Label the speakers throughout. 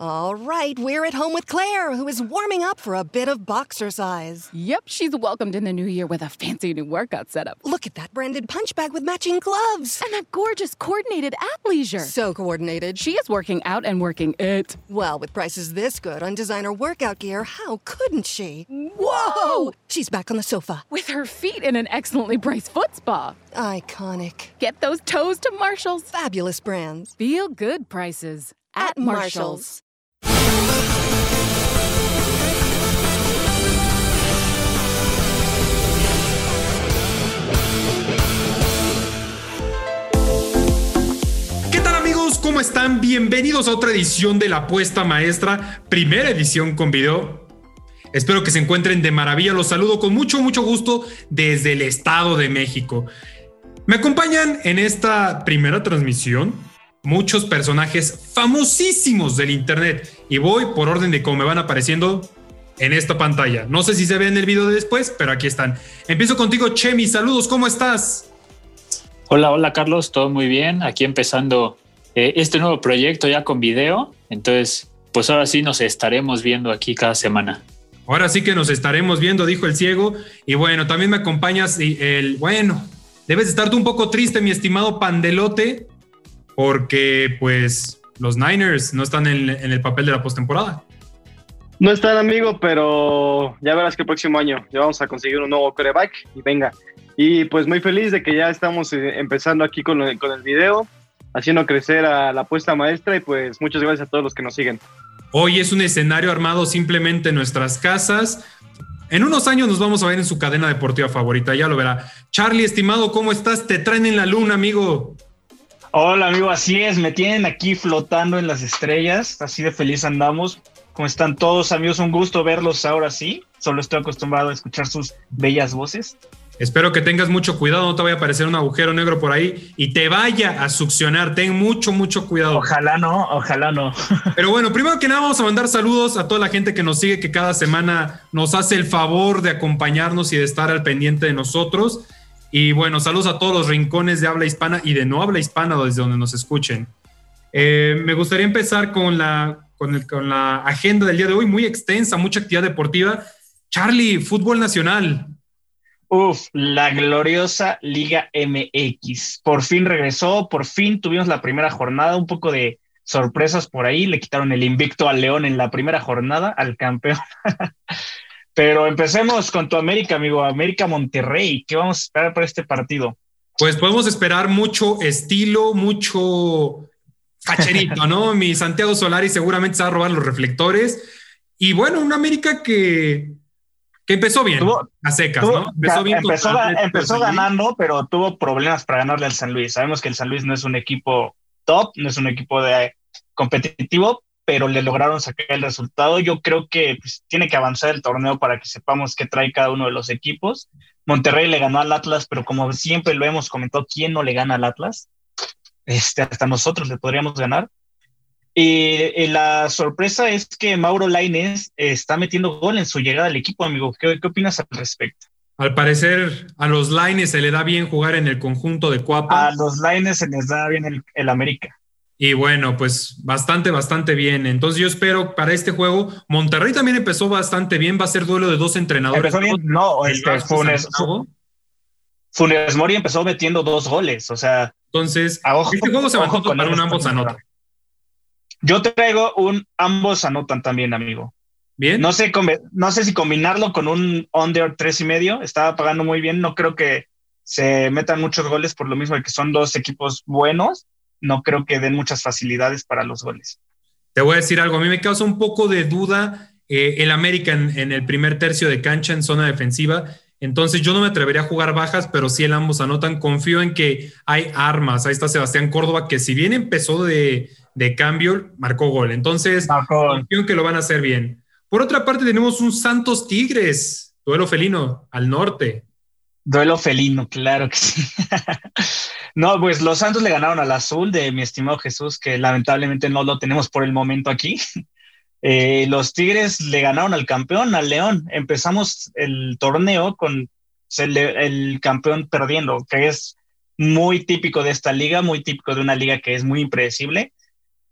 Speaker 1: All right, we're at home with Claire, who is warming up for a bit of boxercise.
Speaker 2: Yep, she's welcomed in the new year with a fancy new workout setup.
Speaker 1: Look at that branded punch bag with matching gloves.
Speaker 2: And that gorgeous coordinated athleisure.
Speaker 1: So coordinated.
Speaker 2: She is working out and working it.
Speaker 1: Well, with prices this good on designer workout gear, how couldn't she?
Speaker 2: Whoa!
Speaker 1: She's back on the sofa.
Speaker 2: With her feet in an excellently priced foot spa.
Speaker 1: Iconic.
Speaker 2: Get those toes to Marshall's.
Speaker 1: Fabulous brands.
Speaker 2: Feel good prices at,
Speaker 1: At Marshall's.
Speaker 2: Marshall's.
Speaker 3: ¿Qué tal amigos? ¿Cómo están? Bienvenidos a otra edición de La Apuesta Maestra, primera edición con video. Espero que se encuentren de maravilla. Los saludo con mucho, mucho gusto desde el Estado de México. Me acompañan en esta primera transmisión muchos personajes famosísimos del Internet y voy por orden de cómo me van apareciendo en esta pantalla. No sé si se ve en el video de después, pero aquí están. Empiezo contigo, Chemi. Saludos, ¿cómo estás?
Speaker 4: Hola, hola Carlos, todo muy bien. Aquí empezando eh, este nuevo proyecto ya con video. Entonces, pues ahora sí nos estaremos viendo aquí cada semana.
Speaker 3: Ahora sí que nos estaremos viendo, dijo el ciego. Y bueno, también me acompañas y el, bueno, debes estar tú un poco triste, mi estimado Pandelote, porque pues los Niners no están en, en el papel de la postemporada.
Speaker 5: No están, amigo, pero ya verás que el próximo año ya vamos a conseguir un nuevo coreback y venga. Y pues muy feliz de que ya estamos eh, empezando aquí con, el- con el video, haciendo crecer a la apuesta maestra y pues muchas gracias a todos los que nos siguen.
Speaker 3: Hoy es un escenario armado simplemente en nuestras casas. En unos años nos vamos a ver en su cadena deportiva favorita, ya lo verá. Charlie, estimado, ¿cómo estás? Te traen en la luna, amigo.
Speaker 6: Hola amigo, así es, me tienen aquí flotando en las estrellas, así de feliz andamos. ¿Cómo están todos amigos? Un gusto verlos ahora sí, solo estoy acostumbrado a escuchar sus bellas voces.
Speaker 3: Espero que tengas mucho cuidado, no te vaya a aparecer un agujero negro por ahí y te vaya a succionar. Ten mucho, mucho cuidado.
Speaker 6: Ojalá no, ojalá no.
Speaker 3: Pero bueno, primero que nada vamos a mandar saludos a toda la gente que nos sigue, que cada semana nos hace el favor de acompañarnos y de estar al pendiente de nosotros. Y bueno, saludos a todos los rincones de habla hispana y de no habla hispana desde donde nos escuchen. Eh, me gustaría empezar con la, con, el- con la agenda del día de hoy, muy extensa, mucha actividad deportiva. Charlie, fútbol nacional.
Speaker 6: Uf, la gloriosa Liga MX. Por fin regresó, por fin tuvimos la primera jornada, un poco de sorpresas por ahí, le quitaron el invicto al León en la primera jornada, al campeón. Pero empecemos con tu América, amigo, América Monterrey. ¿Qué vamos a esperar para este partido?
Speaker 3: Pues podemos esperar mucho estilo, mucho facherito, ¿no? Mi Santiago Solari seguramente se va a robar los reflectores. Y bueno, una América que, que empezó bien,
Speaker 6: Tuvo-
Speaker 3: a secas,
Speaker 6: Tuvo-
Speaker 3: ¿no? Empezó bien
Speaker 6: empezó, ganando, pero tuvo problemas para ganarle al San Luis. Sabemos que el San Luis no es un equipo top, no es un equipo de competitivo, pero le lograron sacar el resultado. Yo creo que pues, tiene que avanzar el torneo para que sepamos qué trae cada uno de los equipos. Monterrey le ganó al Atlas, pero como siempre lo hemos comentado, ¿quién no le gana al Atlas? Este, hasta nosotros le podríamos ganar. Y, la sorpresa es que Mauro Laines está metiendo gol en su llegada al equipo, amigo. ¿Qué, qué opinas al respecto?
Speaker 3: Al parecer, a los Lines se le da bien jugar en el conjunto de Cuapa.
Speaker 6: A los Lines se les da bien el, el América.
Speaker 3: Y bueno, pues bastante, bastante bien. Entonces yo espero para este juego, Monterrey también empezó bastante bien, va a ser duelo de dos entrenadores.
Speaker 6: Empezó bien, no, este, Funes. Funes Mori empezó metiendo dos goles. O sea,
Speaker 3: Entonces,
Speaker 6: a ojo-
Speaker 3: este juego se va
Speaker 6: ojo con
Speaker 3: para un ambos anotan.
Speaker 6: Yo traigo un ambos anotan también, amigo.
Speaker 3: Bien.
Speaker 6: No sé, no sé si combinarlo con un under tres y medio. Estaba pagando muy bien. No creo que se metan muchos goles por lo mismo de que son dos equipos buenos. No creo que den muchas facilidades para los goles.
Speaker 3: Te voy a decir algo, a mí me causa un poco de duda eh, el América en, en el primer tercio de cancha en zona defensiva. Entonces yo no me atrevería a jugar bajas, pero sí el ambos anotan. Confío en que hay armas. Ahí está Sebastián Córdoba, que si bien empezó de, de cambio, marcó gol. Entonces
Speaker 6: Marcó-
Speaker 3: confío en que lo van a hacer bien. Por otra parte, tenemos un Santos Tigres, duelo felino al norte.
Speaker 6: Duelo felino, claro que sí. no, pues los Santos le ganaron al azul de mi estimado Jesús, que lamentablemente no lo tenemos por el momento aquí. Eh, los Tigres le ganaron al campeón, al León. Empezamos el torneo con el, campeón perdiendo, que es muy típico de esta liga, muy típico de una liga que es muy impredecible.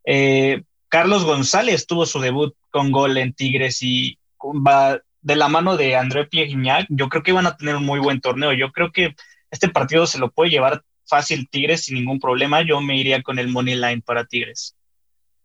Speaker 6: Eh, Carlos González tuvo su debut con gol en Tigres y va de la mano de André Pierre Yo creo que van a tener un muy buen torneo. Yo creo que este partido se lo puede llevar fácil Tigres sin ningún problema. Yo me iría con el money line para Tigres.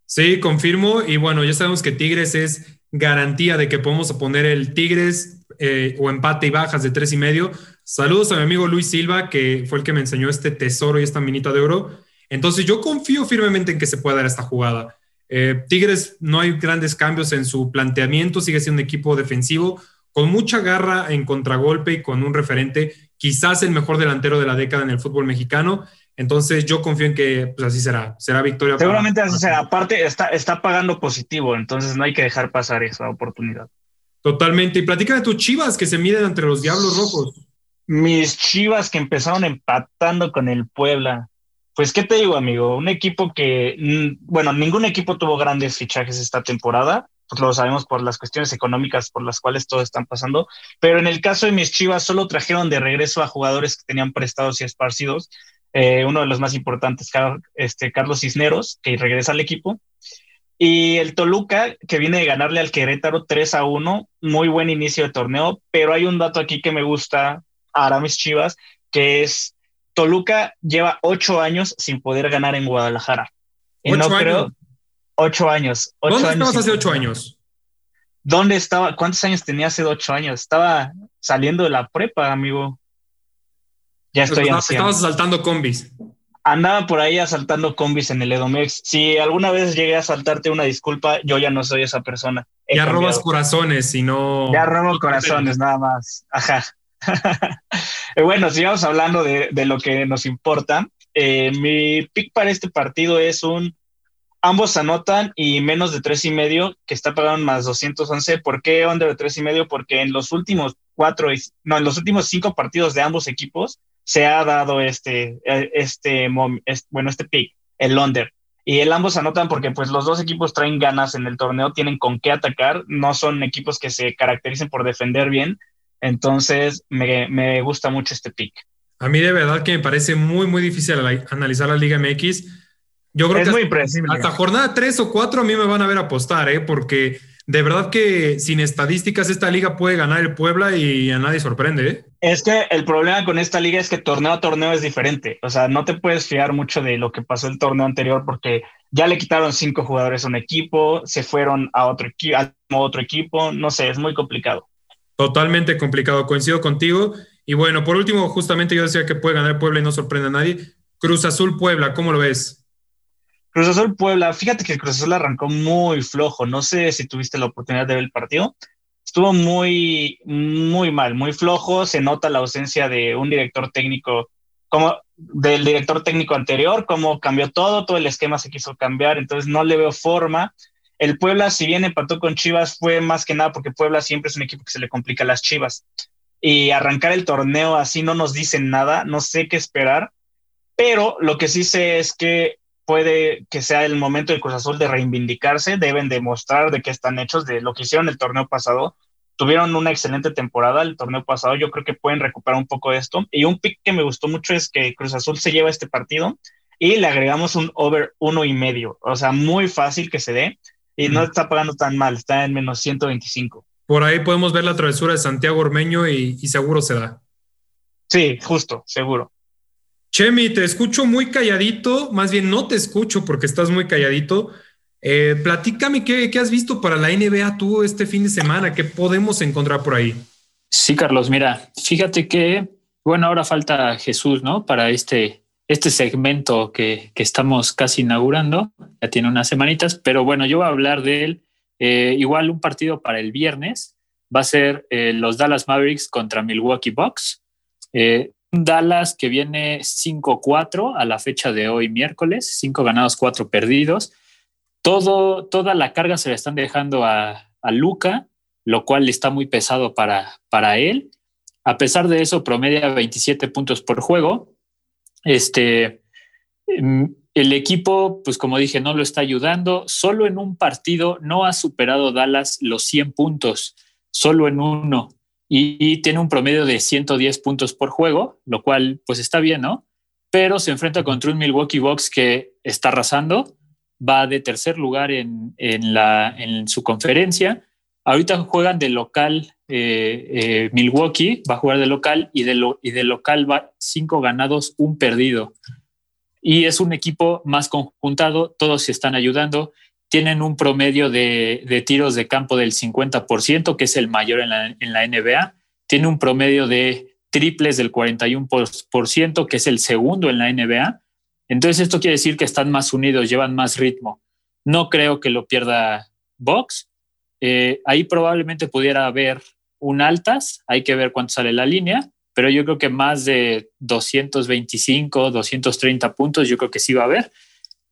Speaker 3: Sí, confirmo. Y bueno, ya sabemos que Tigres es garantía de que podemos poner el Tigres eh, o empate y bajas de tres y medio. Saludos a mi amigo Luis Silva, que fue el que me enseñó este tesoro y esta minita de oro. Entonces yo confío firmemente en que se pueda dar esta jugada. Eh, Tigres no hay grandes cambios en su planteamiento, sigue siendo un equipo defensivo con mucha garra en contragolpe y con un referente, quizás el mejor delantero de la década en el fútbol mexicano. Entonces yo confío en que pues, así será, será victoria.
Speaker 6: Seguramente así será. Aparte está, está pagando positivo, entonces no hay que dejar pasar esa oportunidad.
Speaker 3: Totalmente. Y platícame tus chivas que se miden entre los Diablos Rojos.
Speaker 6: Mis chivas que empezaron empatando con el Puebla. Pues, ¿qué te digo, amigo? Un equipo que, mm, bueno, ningún equipo tuvo grandes fichajes esta temporada, pues lo sabemos por las cuestiones económicas por las cuales todo están pasando, pero en el caso de mis chivas solo trajeron de regreso a jugadores que tenían prestados y esparcidos, eh, uno de los más importantes, este, Carlos Cisneros, que regresa al equipo, y el Toluca, que viene de ganarle al Querétaro 3 a 1, muy buen inicio de torneo, pero hay un dato aquí que me gusta a mis chivas, que es Toluca lleva ocho años sin poder ganar en Guadalajara. Y no creo. Ocho años.
Speaker 3: ¿Dónde estabas hace ocho años?
Speaker 6: ¿Dónde estaba? ¿Cuántos años tenía hace ocho años? Estaba saliendo de la prepa, amigo.
Speaker 3: Ya estoy Estabas asaltando combis.
Speaker 6: Andaba por ahí asaltando combis en el Edomex. Si alguna vez llegué a asaltarte una disculpa, yo ya no soy esa persona.
Speaker 3: ya robas corazones y no.
Speaker 6: Ya robo corazones, nada más. Ajá. Eh, bueno, sigamos hablando de, lo que nos importa. Eh, mi pick para este partido es un ambos anotan y menos de tres y medio, que está pagando más 211. ¿Por qué under de tres y medio? Porque en los últimos cuatro, no, en los últimos cinco partidos de ambos equipos se ha dado este, eh, este, bueno, este pick, el under. Y el ambos anotan porque pues los dos equipos traen ganas en el torneo, tienen con qué atacar, no son equipos que se caractericen por defender bien, entonces, me, gusta mucho este pick.
Speaker 3: A mí de verdad que me parece muy, muy difícil analizar la Liga MX. Yo creo
Speaker 6: es
Speaker 3: que
Speaker 6: muy
Speaker 3: hasta, hasta, jornada 3 o 4 a mí me van a ver apostar, ¿eh? porque de verdad que sin estadísticas esta liga puede ganar el Puebla y a nadie sorprende. ¿eh?
Speaker 6: Es que el problema con esta liga es que torneo a torneo es diferente. O sea, no te puedes fiar mucho de lo que pasó el torneo anterior porque ya le quitaron cinco jugadores a un equipo, se fueron a otro, a otro equipo, no sé, es muy complicado.
Speaker 3: Totalmente complicado, coincido contigo. Y bueno, por último, justamente yo decía que puede ganar Puebla y no sorprende a nadie. Cruz Azul Puebla, ¿cómo lo ves?
Speaker 6: Cruz Azul Puebla, fíjate que Cruz Azul arrancó muy flojo. No sé si tuviste la oportunidad de ver el partido. Estuvo muy, muy mal, muy flojo. Se nota la ausencia de un director técnico, como del director técnico anterior, cómo cambió todo, todo el esquema se quiso cambiar. Entonces no le veo forma. El Puebla, si bien empató con Chivas, fue más que nada porque Puebla siempre es un equipo que se le complica a las Chivas. Y arrancar el torneo así no nos dicen nada, no sé qué esperar, pero lo que sí sé es que puede que sea el momento del Cruz Azul de reivindicarse, deben demostrar de qué están hechos, de lo que hicieron el torneo pasado. Tuvieron una excelente temporada el torneo pasado, yo creo que pueden recuperar un poco de esto. Y un pick que me gustó mucho es que Cruz Azul se lleva este partido y le agregamos un over uno y medio, o sea, muy fácil que se dé y no está pagando tan mal, está en menos 125.
Speaker 3: Por ahí podemos ver la travesura de Santiago Ormeño y, seguro se da.
Speaker 6: Sí, justo, seguro.
Speaker 3: Chemi, te escucho muy calladito, más bien no te escucho porque estás muy calladito. Eh, platícame qué, qué, has visto para la NBA tú este fin de semana, qué podemos encontrar por ahí.
Speaker 4: Sí, Carlos, mira, fíjate que, bueno, ahora falta Jesús, ¿no? Para este, este segmento que, estamos casi inaugurando, ya tiene unas semanitas, pero bueno, yo voy a hablar de él. Eh, igual un partido para el viernes va a ser eh, los Dallas Mavericks contra Milwaukee Bucks. Eh, Dallas que viene 5-4 a la fecha de hoy miércoles, 5 ganados, 4 perdidos. Todo, toda la carga se le están dejando a, a Luca, lo cual está muy pesado para, para él. A pesar de eso, promedia 27 puntos por juego, este, em, el equipo, pues como dije, no lo está ayudando. Solo en un partido no ha superado Dallas los 100 puntos, solo en uno. Y, tiene un promedio de 110 puntos por juego, lo cual pues está bien, ¿no? Pero se enfrenta contra un Milwaukee Bucks que está arrasando. va de tercer lugar en, la, en su conferencia. Ahorita juegan de local eh, eh, Milwaukee, va a jugar de local y de, lo, y de local va cinco ganados, un perdido. Y es un equipo más conjuntado, todos se están ayudando. Tienen un promedio de, de tiros de campo del 50%, que es el mayor en la, en la NBA. Tiene un promedio de triples del 41%, que es el segundo en la NBA. Entonces esto quiere decir que están más unidos, llevan más ritmo. No creo que lo pierda Box. Eh, ahí probablemente pudiera haber un altas, hay que ver cuánto sale la línea, pero yo creo que más de 225, 230 puntos, yo creo que sí va a haber.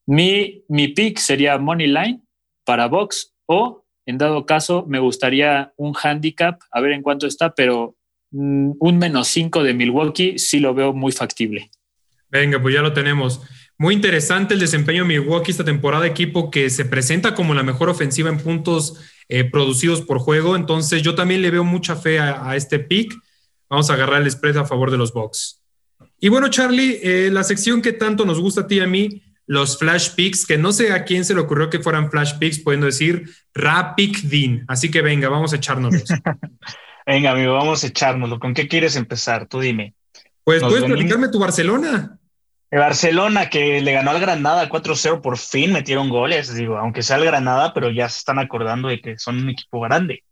Speaker 4: Mi, mi pick sería Money Line para Box o, en dado caso, me gustaría un handicap, a ver en cuánto está, pero mm, un menos 5 de Milwaukee sí lo veo muy factible.
Speaker 3: Venga, pues ya lo tenemos. Muy interesante el desempeño de Milwaukee esta temporada, equipo que se presenta como la mejor ofensiva en puntos eh, producidos por juego. Entonces yo también le veo mucha fe a, este pick. Vamos a agarrar el spread a favor de los Bucks. Y bueno, Charlie, eh, la sección que tanto nos gusta a ti y a mí, los flash picks, que no sé a quién se le ocurrió que fueran flash picks, pudiendo decir Rapid Dean. Así que venga, vamos a echárnoslos.
Speaker 6: venga, amigo, vamos a echárnoslo. ¿Con qué quieres empezar? Tú dime.
Speaker 3: Pues puedes platicarme tu Barcelona.
Speaker 6: El Barcelona que le ganó al Granada 4-0, por fin metieron goles, digo, aunque sea el Granada, pero ya se están acordando de que son un equipo grande.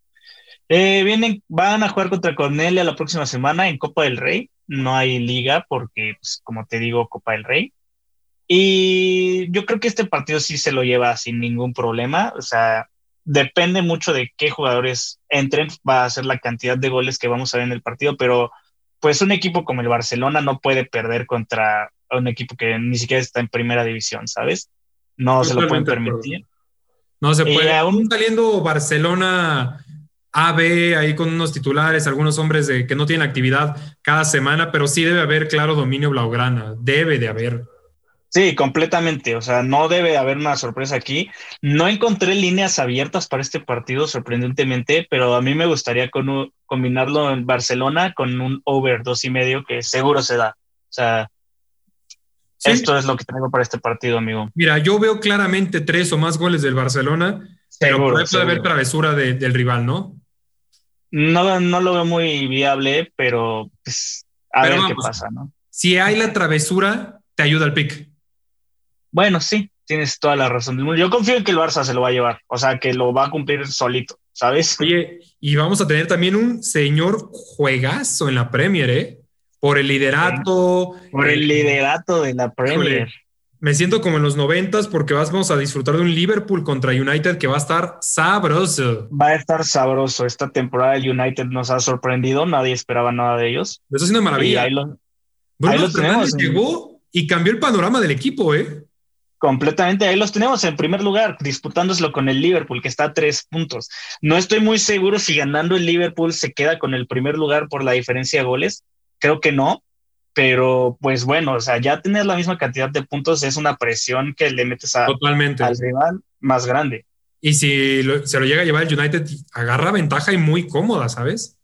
Speaker 6: Eh, vienen, van a jugar contra Cornelia la próxima semana en Copa del Rey. No hay liga porque, pues, como te digo, Copa del Rey. Y yo creo que este partido sí se lo lleva sin ningún problema. O sea, depende mucho de qué jugadores entren, va a ser la cantidad de goles que vamos a ver en el partido, pero pues un equipo como el Barcelona no puede perder contra un equipo que ni siquiera está en primera división, ¿sabes? No se lo pueden permitir.
Speaker 3: No se puede. aún saliendo Barcelona AB ahí con unos titulares, algunos hombres de, que no tienen actividad cada semana, pero sí debe haber claro dominio blaugrana, debe de haber.
Speaker 6: Sí, completamente. O sea, no debe haber una sorpresa aquí. No encontré líneas abiertas para este partido, sorprendentemente, pero a mí me gustaría combinarlo en Barcelona con un over dos y medio que seguro se da. O sea, esto es lo que tengo para este partido, amigo.
Speaker 3: Mira, yo veo claramente tres o más goles del Barcelona, pero puede haber travesura del rival, ¿no?
Speaker 6: ¿no? No lo veo muy viable, pero pues, a ver qué pasa, ¿no?
Speaker 3: Si hay la travesura, te ayuda el pick.
Speaker 6: Bueno, sí, tienes toda la razón Yo confío en que el Barça se lo va a llevar, o sea, que lo va a cumplir solito, ¿sabes?
Speaker 3: Oye, y vamos a tener también un señor juegazo en la Premier, ¿eh? Por el liderato.
Speaker 6: Por el liderato de la Premier.
Speaker 3: Me siento como en los noventas porque vamos a disfrutar de un Liverpool contra United que va a estar sabroso.
Speaker 6: Va a estar sabroso. Esta temporada el United nos ha sorprendido. Nadie esperaba nada de ellos.
Speaker 3: Eso es una maravilla. ahí lo, tenemos. llegó y cambió el panorama del equipo, ¿eh?
Speaker 6: Completamente, ahí los tenemos en primer lugar, disputándoselo con el Liverpool, que está a tres puntos. No estoy muy seguro si ganando el Liverpool se queda con el primer lugar por la diferencia de goles, creo que no, pero pues bueno, o sea, ya tener la misma cantidad de puntos es una presión que le metes a,
Speaker 3: Totalmente.
Speaker 6: al rival más grande.
Speaker 3: Y si se lo llega a llevar el United, agarra ventaja y muy cómoda, ¿sabes?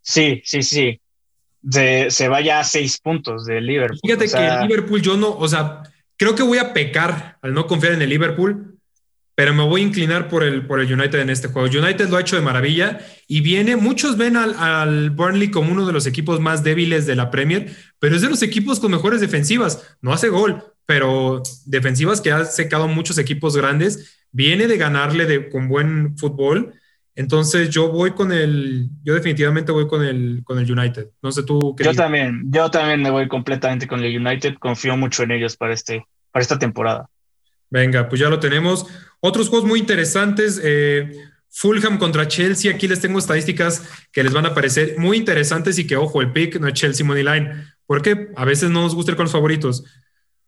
Speaker 6: Sí, sí, sí. se vaya a seis puntos del Liverpool.
Speaker 3: Fíjate que el Liverpool yo no, o sea, creo que voy a pecar al no confiar en el Liverpool, pero me voy a inclinar por el, por el United en este juego. United lo ha hecho de maravilla y viene, muchos ven al, Burnley como uno de los equipos más débiles de la Premier, pero es de los equipos con mejores defensivas. No hace gol, pero defensivas que ha secado muchos equipos grandes. Viene de ganarle de, con buen fútbol. Entonces yo voy con el, yo definitivamente voy con el, con el United. No sé tú
Speaker 6: qué. Yo también, yo también me voy completamente con el United. Confío mucho en ellos para, este, para esta temporada.
Speaker 3: Venga, pues ya lo tenemos. Otros juegos muy interesantes. Eh, Fulham contra Chelsea. Aquí les tengo estadísticas que les van a parecer muy interesantes y que, ojo, el pick no es Chelsea Money Line, porque a veces no nos gusta ir con los favoritos.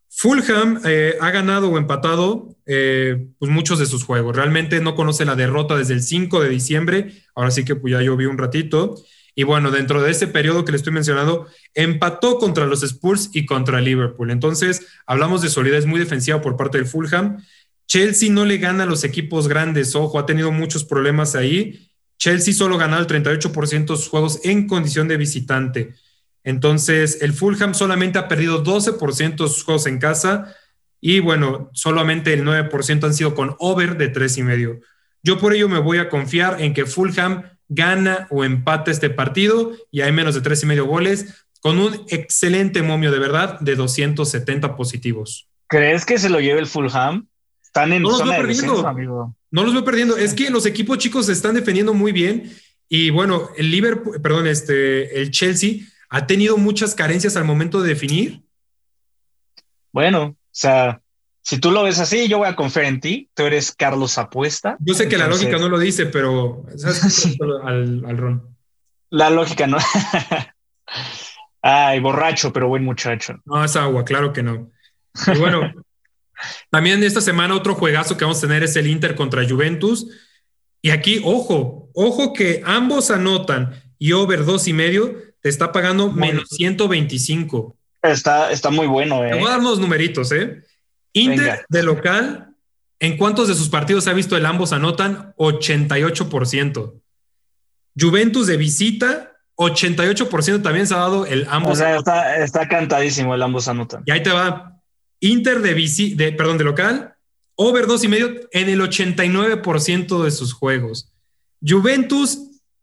Speaker 3: Fulham eh, ha ganado o empatado eh, pues muchos de sus juegos. Realmente no conoce la derrota desde el 5 de diciembre. Ahora sí que pues ya yo vi un ratito. Y bueno, dentro de ese periodo que le estoy mencionando, empató contra los Spurs y contra Liverpool. Entonces, hablamos de solidez muy defensiva por parte del Fulham. Chelsea no le gana a los equipos grandes, ojo, ha tenido muchos problemas ahí. Chelsea solo ganó el 38% de sus juegos en condición de visitante. Entonces, el Fulham solamente ha perdido 12% de sus juegos en casa y bueno, solamente el 9% han sido con over de tres y medio. Yo por ello me voy a confiar en que Fulham gana o empate este partido y hay menos de tres y medio goles con un excelente momio de verdad de 270 positivos.
Speaker 6: ¿Crees que se lo lleve el Fulham? Están en
Speaker 3: no los
Speaker 6: zona
Speaker 3: veo
Speaker 6: de
Speaker 3: perdiendo.
Speaker 6: descenso, amigo.
Speaker 3: No los veo perdiendo. Es que los equipos chicos se están defendiendo muy bien y bueno, el Liverpool, perdón, este, el Chelsea ha tenido muchas carencias al momento de definir.
Speaker 6: Bueno, o sea, si tú lo ves así, yo voy a confiar en ti. Tú eres Carlos Apuesta.
Speaker 3: Yo sé que la lógica no lo dice, pero ¿sabes? al, al Ron.
Speaker 6: La lógica no. Ay, borracho, pero buen muchacho.
Speaker 3: No, es agua, claro que no. Y bueno, también esta semana otro juegazo que vamos a tener es el Inter contra Juventus. Y aquí, ojo, ojo que ambos anotan y over dos y medio te está pagando
Speaker 6: Muy
Speaker 3: menos 125.
Speaker 6: Está, está muy bueno,
Speaker 3: Te
Speaker 6: eh.
Speaker 3: voy a dar unos numeritos, ¿eh? Inter
Speaker 6: Venga.
Speaker 3: de local, ¿en cuántos de sus partidos ha visto el ambos anotan? 88%. Juventus de visita, 88% también se ha dado el ambos
Speaker 6: O sea, está, está cantadísimo el ambos anotan.
Speaker 3: Y ahí te va. Inter de, visi de perdón, de local, over dos y medio en el 89% de sus juegos. Juventus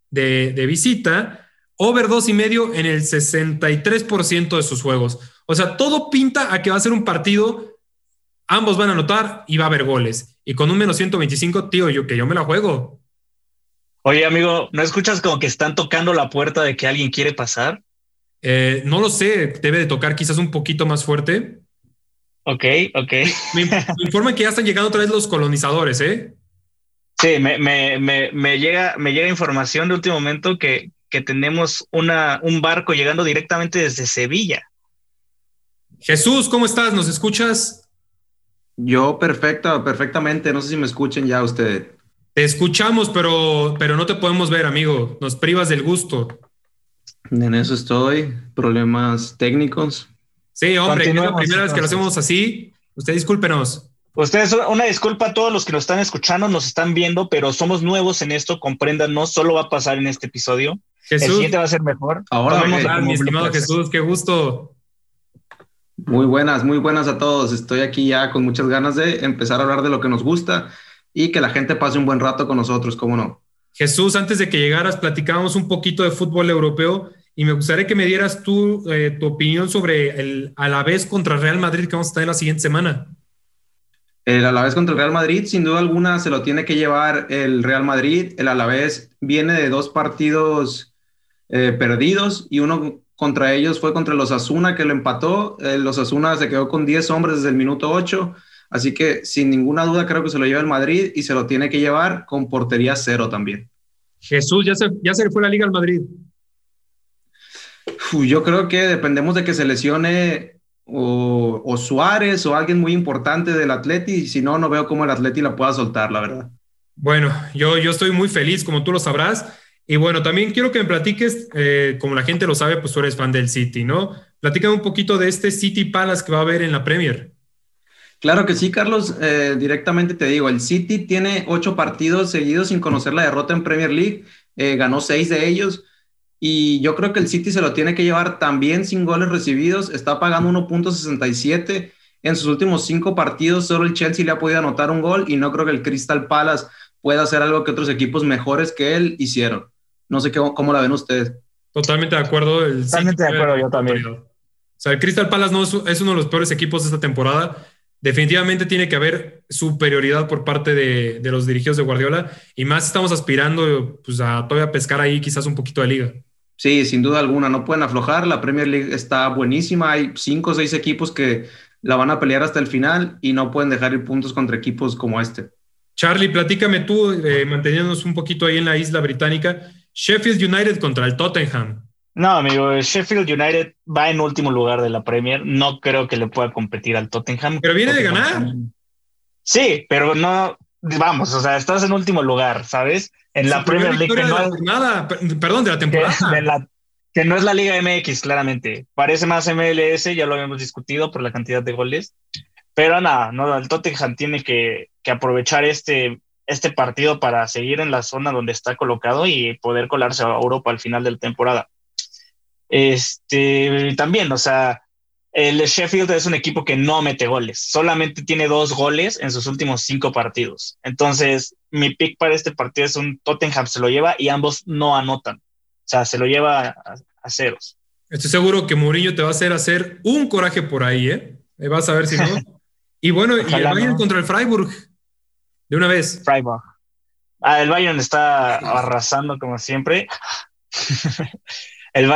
Speaker 3: de, de visita, over dos y medio en el 63% de sus juegos. O sea, todo pinta a que va a ser un partido, ambos van a anotar y va a haber goles. Y con un menos 125, tío, yo que yo me la juego.
Speaker 6: Oye, amigo, ¿no escuchas como que están tocando la puerta de que alguien quiere pasar?
Speaker 3: Eh, no lo sé, debe de tocar quizás un poquito más fuerte.
Speaker 6: Ok, ok.
Speaker 3: Me, me informan que ya están llegando otra vez los colonizadores, ¿eh?
Speaker 6: Sí, me, me, me, me llega, me llega información de último momento que, que tenemos una, un barco llegando directamente desde Sevilla.
Speaker 3: Jesús, ¿cómo estás? ¿Nos escuchas?
Speaker 7: Yo perfecta, perfectamente. No sé si me escuchen ya ustedes.
Speaker 3: Te escuchamos, pero, pero no te podemos ver, amigo. Nos privas del gusto.
Speaker 7: En eso estoy. Problemas técnicos.
Speaker 3: Sí, hombre, que es la primera vez que lo hacemos así. Usted discúlpenos.
Speaker 6: Ustedes, una disculpa a todos los que nos están escuchando, nos están viendo, pero somos nuevos en esto, comprendan, no solo va a pasar en este episodio. El
Speaker 3: Jesús,
Speaker 6: siguiente va a ser mejor.
Speaker 7: Ahora,
Speaker 6: Tomémoslo
Speaker 7: ok.
Speaker 3: ¿qué tal,
Speaker 6: como
Speaker 3: mi estimado
Speaker 6: bloopers.
Speaker 3: Jesús, qué gusto.
Speaker 7: Muy buenas, muy buenas a todos. Estoy aquí ya con muchas ganas de empezar a hablar de lo que nos gusta y que la gente pase un buen rato con nosotros, ¿cómo no?
Speaker 3: Jesús, antes de que llegaras, platicábamos un poquito de fútbol europeo y me gustaría que me dieras tú eh, tu opinión sobre el Alavés contra Real Madrid que vamos a tener la siguiente semana.
Speaker 7: El Alavés contra el Real Madrid, sin duda alguna, se lo tiene que llevar el Real Madrid. El Alavés viene de dos partidos eh, perdidos y uno contra ellos fue contra los Asuna que lo empató. Eh, los Asuna se quedó con 10 hombres desde el minuto 8. Así que sin ninguna duda creo que se lo lleva el Madrid y se lo tiene que llevar con portería cero también.
Speaker 3: Jesús, ya se, ya se le fue la liga al Madrid.
Speaker 7: Uf, yo creo que dependemos de que se lesione o, o Suárez o alguien muy importante del Atleti. Y si no, no veo cómo el Atleti la pueda soltar, la verdad.
Speaker 3: Bueno, yo, yo estoy muy feliz, como tú lo sabrás. Y bueno, también quiero que me platiques, eh, como la gente lo sabe, pues tú eres fan del City, ¿no? Platícame un poquito de este City Palace que va a haber en la Premier.
Speaker 7: Claro que sí, Carlos. Eh, directamente te digo, el City tiene ocho partidos seguidos sin conocer la derrota en Premier League. Eh, ganó seis de ellos. Y yo creo que el City se lo tiene que llevar también sin goles recibidos. Está pagando 1.67. En sus últimos cinco partidos, solo el Chelsea le ha podido anotar un gol y no creo que el Crystal Palace pueda hacer algo que otros equipos mejores que él hicieron. No sé qué, cómo la ven ustedes.
Speaker 3: Totalmente de acuerdo. El
Speaker 6: Totalmente
Speaker 3: City-
Speaker 6: de acuerdo, yo también.
Speaker 3: O sea, el Crystal Palace no es, es uno de los peores equipos de esta temporada. Definitivamente tiene que haber superioridad por parte de, de los dirigidos de Guardiola y más estamos aspirando pues, a todavía pescar ahí quizás un poquito de liga.
Speaker 7: Sí, sin duda alguna, no pueden aflojar. La Premier League está buenísima. Hay cinco o seis equipos que la van a pelear hasta el final y no pueden dejar ir puntos contra equipos como este.
Speaker 3: Charlie, platícame tú, eh, manteniéndonos un poquito ahí en la isla británica, Sheffield United contra el Tottenham.
Speaker 6: No, amigo, el Sheffield United va en último lugar de la Premier. No creo que le pueda competir al Tottenham.
Speaker 3: Pero viene de ganar.
Speaker 6: Sí, pero no, vamos, o sea, estás en último lugar, ¿sabes? En la Premier League, que
Speaker 3: victoria de
Speaker 6: no,
Speaker 3: la jornada, per- perdón, de la
Speaker 6: que,
Speaker 3: temporada.
Speaker 6: de la- que no es la Liga MX, claramente. Parece más MLS, ya lo habíamos discutido por la cantidad de goles. Pero nada, no, el Tottenham tiene que, que aprovechar este, este partido para seguir en la zona donde está colocado y poder colarse a Europa al final de la temporada. Este, también, o sea, el Sheffield es un equipo que no mete goles, solamente tiene dos goles en sus últimos cinco partidos. Entonces, mi pick para este partido es un Tottenham se lo lleva y ambos no anotan. O sea, se lo lleva a, ceros.
Speaker 3: Estoy seguro que Mourinho te va a hacer hacer un coraje por ahí, ¿eh? Vas a ver si no. y bueno, y el Bayern contra el Freiburg. De una vez.
Speaker 6: Freiburg. Ah, el Bayern está arrasando como siempre. el,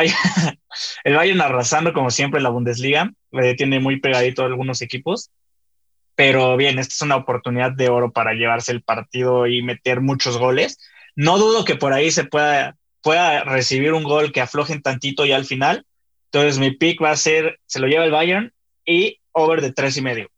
Speaker 6: Bayern, arrasando como siempre en la Bundesliga. Le tiene muy pegadito algunos equipos. Pero bien, esta es una oportunidad de oro para llevarse el partido y meter muchos goles. No dudo que por ahí se pueda, pueda recibir un gol que aflojen tantito ya al final. Entonces mi pick va a ser, se lo lleva el Bayern y over de tres y medio.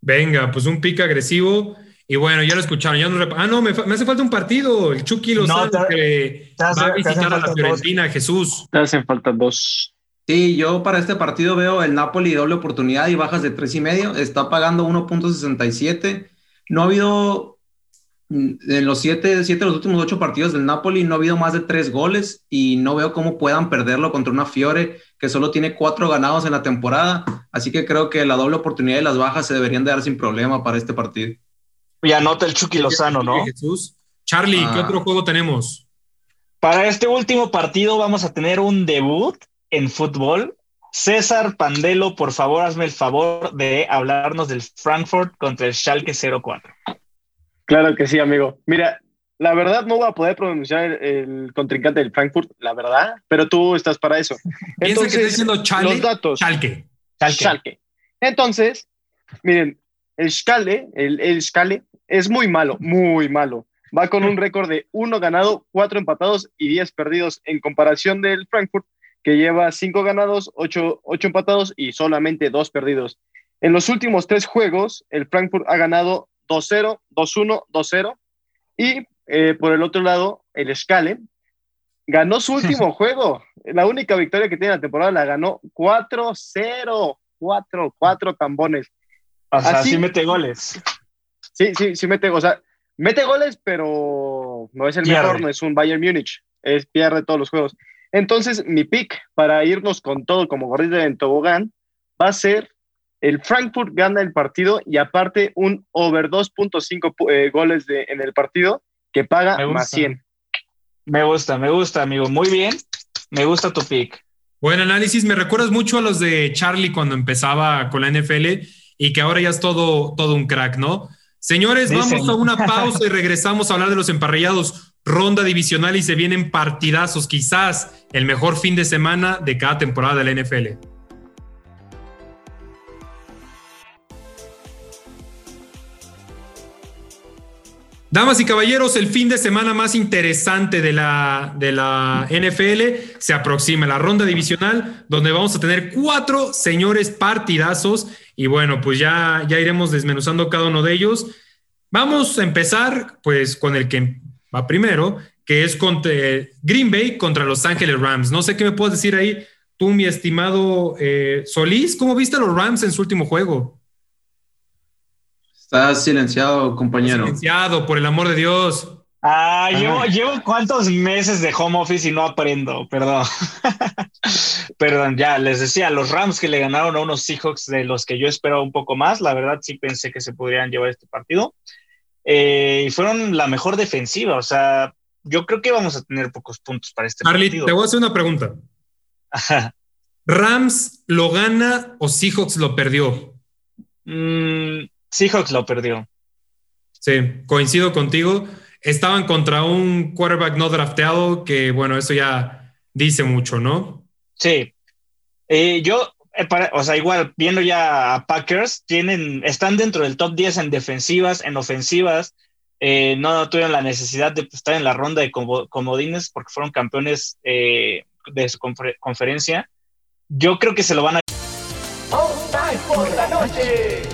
Speaker 3: Venga, pues un pick agresivo. Y bueno, ya lo escucharon. Ya no ah, no, me, hace falta un partido. El Chucky lo sabe que va a visitar a la Fiorentina, Jesús.
Speaker 5: Te hacen falta dos.
Speaker 7: Sí, yo para este partido veo el Napoli doble oportunidad y bajas de tres y medio. Está pagando 1.67. No ha habido mm, en los siete, siete de los últimos ocho partidos del Napoli no ha habido más de tres goles y no veo cómo puedan perderlo contra una Fiore que solo tiene cuatro ganados en la temporada. Así que creo que la doble oportunidad y las bajas se deberían de dar sin problema para este partido.
Speaker 6: Y anota el Chucky Lozano, ¿no?
Speaker 3: Jesús. Charlie, ¿qué ah. otro juego tenemos?
Speaker 6: Para este último partido vamos a tener un debut en fútbol. César Pandelo, por favor, hazme el favor de hablarnos del Frankfurt contra el Schalke 04.
Speaker 5: Claro que sí, amigo. Mira, la verdad no voy a poder pronunciar el, contrincante del Frankfurt, la verdad, pero tú estás para eso.
Speaker 3: Entonces, que está diciendo Charlie,
Speaker 5: los datos.
Speaker 3: Schalke.
Speaker 5: Schalke. Entonces, miren, el Schalke, el, el Schalke es muy malo, muy malo. Va con un récord de uno ganado, cuatro empatados y diez perdidos en comparación del Frankfurt, que lleva cinco ganados, ocho, empatados y solamente dos perdidos. En los últimos tres juegos, el Frankfurt ha ganado 2-0, 2-1, 2-0. Y eh, por el otro lado, el Scale ganó su último juego. La única victoria que tiene la temporada la ganó 4-0. 4, 4 tambones.
Speaker 6: O sea, Así, sí mete goles.
Speaker 5: Sí, sí, sí mete, o sea, mete goles, pero no es el mejor, no es un Bayern Múnich, es pierde todos los juegos. Entonces, mi pick para irnos con todo como gordita en tobogán va a ser el Frankfurt gana el partido y aparte un over 2.5 eh, goles de, en el partido que paga más 100.
Speaker 6: Me gusta, me gusta, amigo. Muy bien. Me gusta tu pick.
Speaker 3: Buen análisis. Me recuerdas mucho a los de Charlie cuando empezaba con la NFL y que ahora ya es todo, todo un crack, ¿no? Señores, vamos a una pausa y regresamos a hablar de los emparrillados. Ronda divisional y se vienen partidazos, quizás el mejor fin de semana de cada temporada de la NFL. Damas y caballeros, el fin de semana más interesante de la, de la NFL se aproxima, la ronda divisional, donde vamos a tener cuatro señores partidazos y bueno, pues ya, ya iremos desmenuzando cada uno de ellos. Vamos a empezar pues con el que va primero, que es contra Green Bay contra Los Ángeles Rams. No sé qué me puedes decir ahí, tú, mi estimado eh, Solís, ¿cómo viste a los Rams en su último juego?
Speaker 7: Estás silenciado, compañero.
Speaker 3: silenciado, por el amor de Dios.
Speaker 6: Ah, llevo, llevo cuántos meses de home office y no aprendo, perdón. perdón, ya les decía, los Rams que le ganaron a unos Seahawks de los que yo esperaba un poco más, la verdad sí pensé que se podrían llevar este partido. Eh, y fueron la mejor defensiva, o sea, yo creo que vamos a tener pocos puntos para este partido.
Speaker 3: te voy a hacer una pregunta. ¿Rams lo gana o Seahawks lo perdió?
Speaker 6: Mm, Seahawks lo perdió.
Speaker 3: Sí, coincido contigo estaban contra un quarterback no drafteado, que bueno, eso ya dice mucho, ¿no?
Speaker 6: Sí. Eh, yo, eh, o sea, igual, viendo ya a Packers, tienen, están dentro del top 10 en defensivas, en ofensivas. Eh, no tuvieron la necesidad de estar en la ronda de comodines porque fueron campeones de su conferencia. Yo creo que se lo van a.
Speaker 8: por la noche!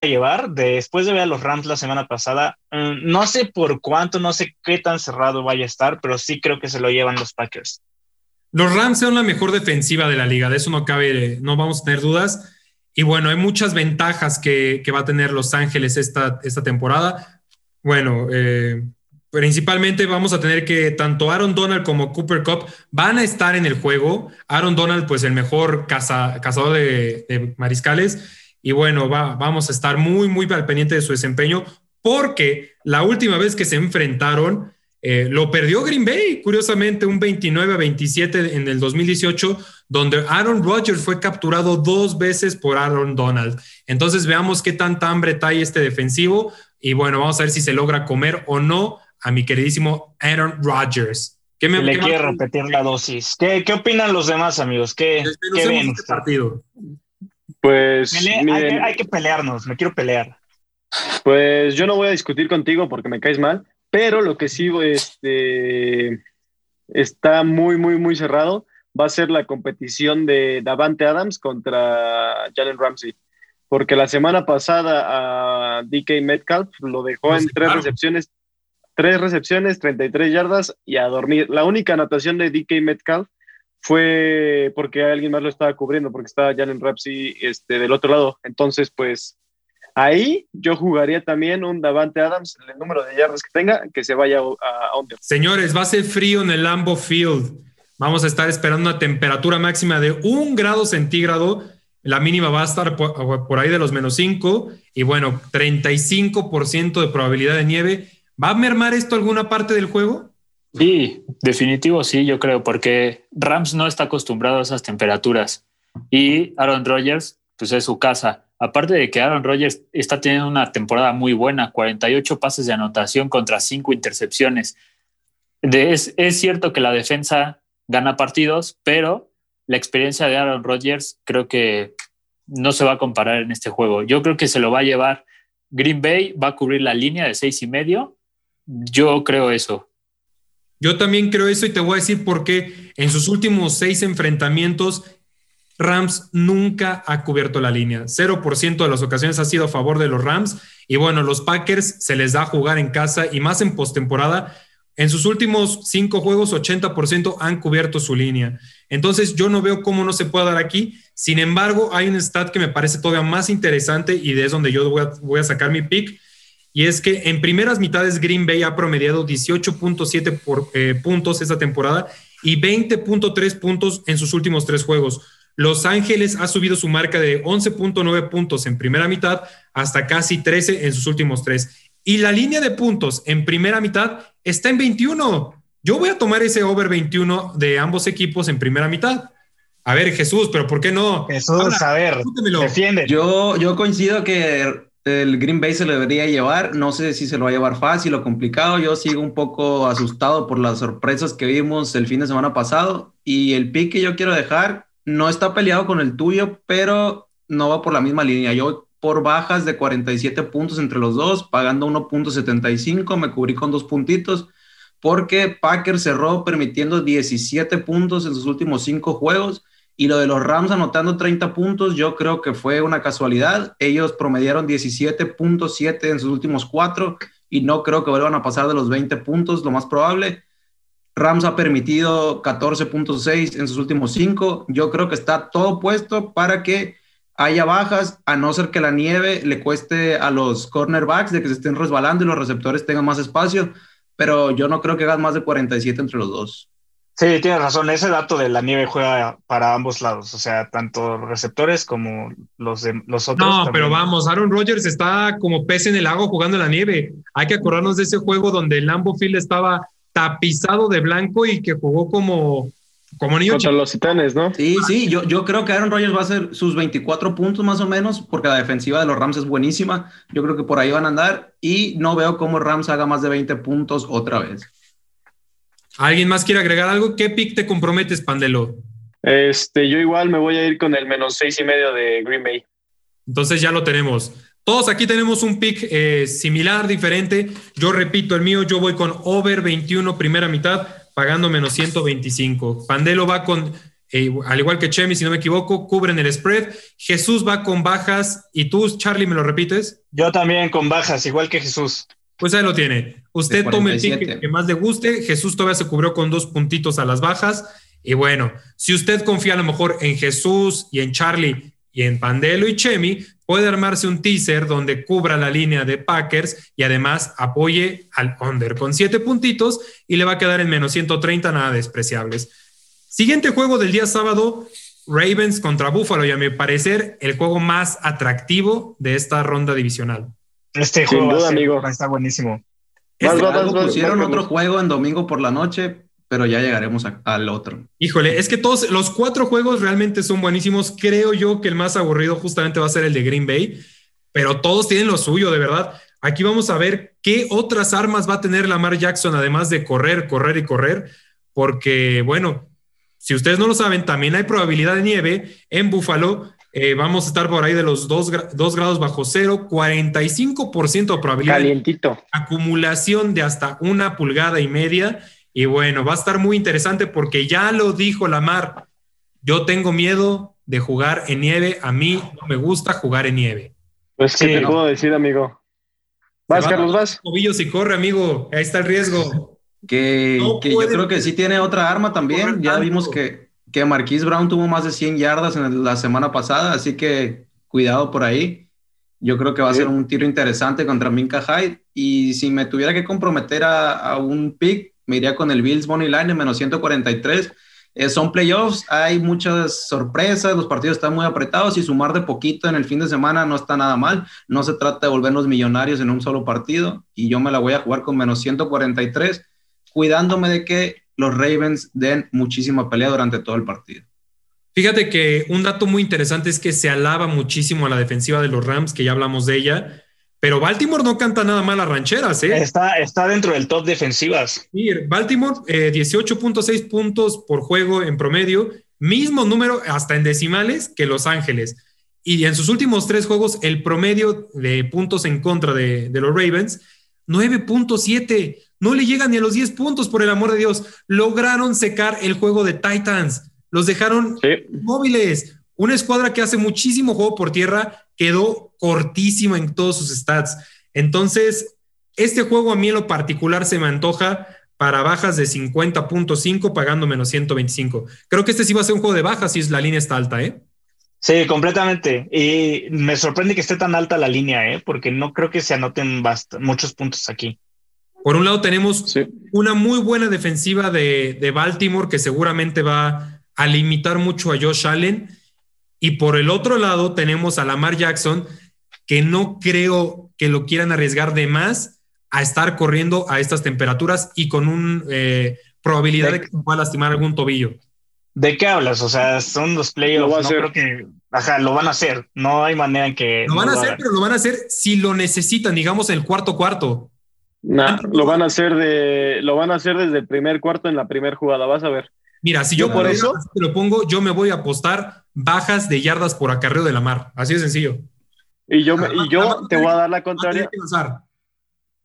Speaker 6: Llevar después de ver a los Rams la semana pasada, mm, no sé por cuánto, no sé qué tan cerrado vaya a estar, pero sí creo que se lo llevan los Packers.
Speaker 3: Los Rams son la mejor defensiva de la liga, de eso no cabe, no vamos a tener dudas. Y bueno, hay muchas ventajas que, que va a tener Los Ángeles esta, esta temporada. Bueno, eh, principalmente vamos a tener que tanto Aaron Donald como Cooper Cup van a estar en el juego. Aaron Donald, pues el mejor caza, cazador de, de, mariscales. Y bueno, va, vamos a estar muy, muy al pendiente de su desempeño porque la última vez que se enfrentaron, eh, lo perdió Green Bay, curiosamente, un 29 a 27 en el 2018, donde Aaron Rodgers fue capturado dos veces por Aaron Donald. Entonces veamos qué tanta hambre trae este defensivo y bueno, vamos a ver si se logra comer o no a mi queridísimo Aaron Rodgers.
Speaker 6: ¿Qué me, Le quiero repetir la dosis. ¿Qué, ¿Qué, opinan los demás, amigos? ¿Qué, ¿qué ven?
Speaker 3: Este partido?
Speaker 5: Pues
Speaker 6: Pelea, hay, que, hay que pelearnos, me quiero pelear.
Speaker 5: Pues yo no voy a discutir contigo porque me caes mal, pero lo que sí este, está muy, muy, muy cerrado va a ser la competición de Davante Adams contra Jalen Ramsey. Porque la semana pasada a DK Metcalf lo dejó en tres recepciones, tres recepciones, 33 yardas y a dormir. La única anotación de DK Metcalf fue porque alguien más lo estaba cubriendo, porque estaba Jalen Ramsey este, del otro lado. Entonces, pues Ahí yo jugaría también un Davante Adams, el número de yardas que tenga, que se vaya a, a under.
Speaker 3: Señores, va a ser frío en el Lambo Field. Vamos a estar esperando una temperatura máxima de un grado centígrado. La mínima va a estar por, ahí de los menos 5. Y bueno, 35% de probabilidad de nieve. ¿Va a mermar esto alguna parte del juego?
Speaker 4: Sí, definitivo sí, yo creo, porque Rams no está acostumbrado a esas temperaturas. Y Aaron Rodgers, pues es su casa aparte de que Aaron Rodgers está teniendo una temporada muy buena, 48 pases de anotación contra 5 intercepciones. Es, es, cierto que la defensa gana partidos, pero la experiencia de Aaron Rodgers creo que no se va a comparar en este juego. Yo creo que se lo va a llevar Green Bay, va a cubrir la línea de seis y medio. Yo creo eso.
Speaker 3: Yo también creo eso y te voy a decir por qué en sus últimos seis enfrentamientos Rams nunca ha cubierto la línea. 0% de las ocasiones ha sido a favor de los Rams. Y bueno, los Packers se les da jugar en casa y más en postemporada. En sus últimos cinco juegos, 80% han cubierto su línea. Entonces, yo no veo cómo no se puede dar aquí. Sin embargo, hay un stat que me parece todavía más interesante y de es donde yo voy a, voy a sacar mi pick. Y es que en primeras mitades Green Bay ha promediado 18.7 eh, puntos esta temporada y 20.3 puntos en sus últimos tres juegos. Los Ángeles ha subido su marca de 11.9 puntos en primera mitad hasta casi 13 en sus últimos tres. Y la línea de puntos en primera mitad está en 21. Yo voy a tomar ese over 21 de ambos equipos en primera mitad. A ver, Jesús, pero ¿por qué no?
Speaker 6: Jesús, a ver, defiende.
Speaker 7: Yo, yo coincido que el Green Bay se lo debería llevar. No sé si se lo va a llevar fácil o complicado. Yo sigo un poco asustado por las sorpresas que vimos el fin de semana pasado. Y el pick que yo quiero dejar no está peleado con el tuyo, pero no va por la misma línea. Yo por bajas de 47 puntos entre los dos, pagando 1.75, me cubrí con dos puntitos, porque Packer cerró permitiendo 17 puntos en sus últimos cinco juegos. Y lo de los Rams anotando 30 puntos, yo creo que fue una casualidad. Ellos promediaron 17.7 en sus últimos cuatro y no creo que vuelvan a pasar de los 20 puntos, lo más probable. Rams ha permitido 14.6 en sus últimos cinco. Yo creo que está todo puesto para que haya bajas, a no ser que la nieve le cueste a los cornerbacks de que se estén resbalando y los receptores tengan más espacio, pero yo no creo que hagan más de 47 entre los dos.
Speaker 6: Sí, tienes razón. Ese dato de la nieve juega para ambos lados, o sea, tanto receptores como los, de, los otros.
Speaker 3: No, pero vamos, Aaron Rodgers está como pez en el lago jugando en la nieve. Hay que acordarnos de ese juego donde el Lambo Field estaba tapizado de blanco y que jugó como Como niño
Speaker 5: Contra los titanes, ¿no?
Speaker 7: Sí, sí, yo, yo creo que Aaron Rodgers va a hacer sus 24 puntos más o menos, porque la defensiva de los Rams es buenísima. Yo creo que por ahí van a andar y no veo cómo Rams haga más de 20 puntos otra vez.
Speaker 3: ¿Alguien más quiere agregar algo? ¿Qué pick te comprometes, Pandelo?
Speaker 5: Este, yo igual me voy a ir con el menos seis y medio de Green Bay.
Speaker 3: Entonces ya lo tenemos. Todos aquí tenemos un pick eh, similar, diferente. Yo repito el mío, yo voy con over 21 primera mitad, pagando menos 125. Pandelo va con, eh, al igual que Chemi, si no me equivoco, cubren el spread. Jesús va con bajas y tú, Charlie, ¿me lo repites?
Speaker 6: Yo también con bajas, igual que Jesús.
Speaker 3: Pues ahí lo tiene. Usted tome el
Speaker 7: 47.
Speaker 3: pick que más le guste. Jesús todavía se cubrió con dos puntitos a las bajas. Y bueno, si usted confía a lo mejor en Jesús y en Charlie y en Pandelo y Chemi, puede armarse un teaser donde cubra la línea de Packers y además apoye al under con siete puntitos y le va a quedar en menos 130, nada despreciables. Siguiente juego del día sábado, Ravens contra Buffalo y a mi parecer el juego más atractivo de esta ronda divisional.
Speaker 6: Este
Speaker 5: Sin
Speaker 6: juego va a
Speaker 5: duda,
Speaker 6: ser-
Speaker 5: amigo.
Speaker 6: estar buenísimo.
Speaker 3: Este-
Speaker 5: vas, vas,
Speaker 7: Algo
Speaker 5: vas,
Speaker 7: pusieron
Speaker 5: vas,
Speaker 7: otro
Speaker 5: vas.
Speaker 7: juego en domingo por la noche, pero ya llegaremos a- al otro.
Speaker 3: Híjole, es que todos los cuatro juegos realmente son buenísimos. Creo yo que el más aburrido justamente va a ser el de Green Bay, pero todos tienen lo suyo, de verdad. Aquí vamos a ver qué otras armas va a tener Lamar Jackson, además de correr, correr y correr, porque, bueno, si ustedes no lo saben, también hay probabilidad de nieve en Buffalo. Eh, vamos a estar por ahí de los 2 grados bajo cero, 45% de probabilidad de
Speaker 5: Calientito.
Speaker 3: acumulación de hasta una pulgada y media. Y bueno, va a estar muy interesante porque ya lo dijo Lamar. Yo tengo miedo de jugar en nieve. A mí no me gusta jugar en nieve.
Speaker 5: Pues, ¿qué
Speaker 6: Sí,
Speaker 5: te puedo decir, amigo? Vas, Carlos, vas.
Speaker 3: Tobillos y corre, amigo. Ahí está el riesgo.
Speaker 7: Que,
Speaker 3: No
Speaker 7: que yo creo que sí tiene otra arma también. Ya vimos que, que Marquise Brown tuvo más de 100 yardas en la semana pasada, así que cuidado por ahí. Yo creo que va a ser un tiro interesante contra Minka Hyde. Y si me tuviera que comprometer a, a un pick, me iría con el Bills Money Line en menos 143. Eh, son playoffs, hay muchas sorpresas, los partidos están muy apretados y sumar de poquito en el fin de semana no está nada mal. No se trata de volvernos millonarios en un solo partido y yo me la voy a jugar con menos 143, cuidándome de que los Ravens den muchísima pelea durante todo el partido.
Speaker 3: Fíjate que un dato muy interesante es que se alaba muchísimo a la defensiva de los Rams, que ya hablamos de ella, pero Baltimore no canta nada mal a rancheras, ¿eh?
Speaker 6: Está, está dentro del top defensivas.
Speaker 3: Sí, Baltimore, eh, 18.6 puntos por juego en promedio, mismo número hasta en decimales que Los Ángeles. Y en sus últimos tres juegos, el promedio de puntos en contra de, de los Ravens, 9.7. No le llegan ni a los 10 puntos, por el amor de Dios. Lograron secar el juego de Titans. Los dejaron
Speaker 5: Sí.
Speaker 3: móviles. Una escuadra que hace muchísimo juego por tierra quedó cortísima en todos sus stats. Entonces, este juego a mí en lo particular se me antoja para bajas de 50.5 pagando menos 125. Creo que este sí va a ser un juego de bajas si la línea está alta, ¿eh?
Speaker 6: Sí, completamente. Y me sorprende que esté tan alta la línea, ¿eh? porque no creo que se anoten bast- muchos puntos aquí.
Speaker 3: Por un lado tenemos
Speaker 5: Sí.
Speaker 3: una muy buena defensiva de, de Baltimore que seguramente va a limitar mucho a Josh Allen. Y por el otro lado tenemos a Lamar Jackson que no creo que lo quieran arriesgar de más a estar corriendo a estas temperaturas y con una probabilidad de que se pueda lastimar algún tobillo.
Speaker 6: ¿De qué hablas? O sea, son los
Speaker 5: Lo
Speaker 6: playoffs.
Speaker 5: a
Speaker 6: No
Speaker 5: hacer.
Speaker 6: creo que. Ajá, lo van a hacer. No hay manera en que.
Speaker 3: Lo van
Speaker 6: no
Speaker 3: a
Speaker 6: lo
Speaker 3: hacer,
Speaker 6: hagan.
Speaker 3: pero lo van a hacer si lo necesitan, digamos, el cuarto cuarto.
Speaker 5: Nah, lo van a hacer de, lo van a hacer desde el primer cuarto en la primera jugada, vas a ver.
Speaker 3: Mira, si yo,
Speaker 5: por eso-
Speaker 3: te lo pongo, yo me voy a apostar bajas de yardas por acarreo de la mar. Así de sencillo.
Speaker 5: Y yo, me- y yo te voy a dar la contraria.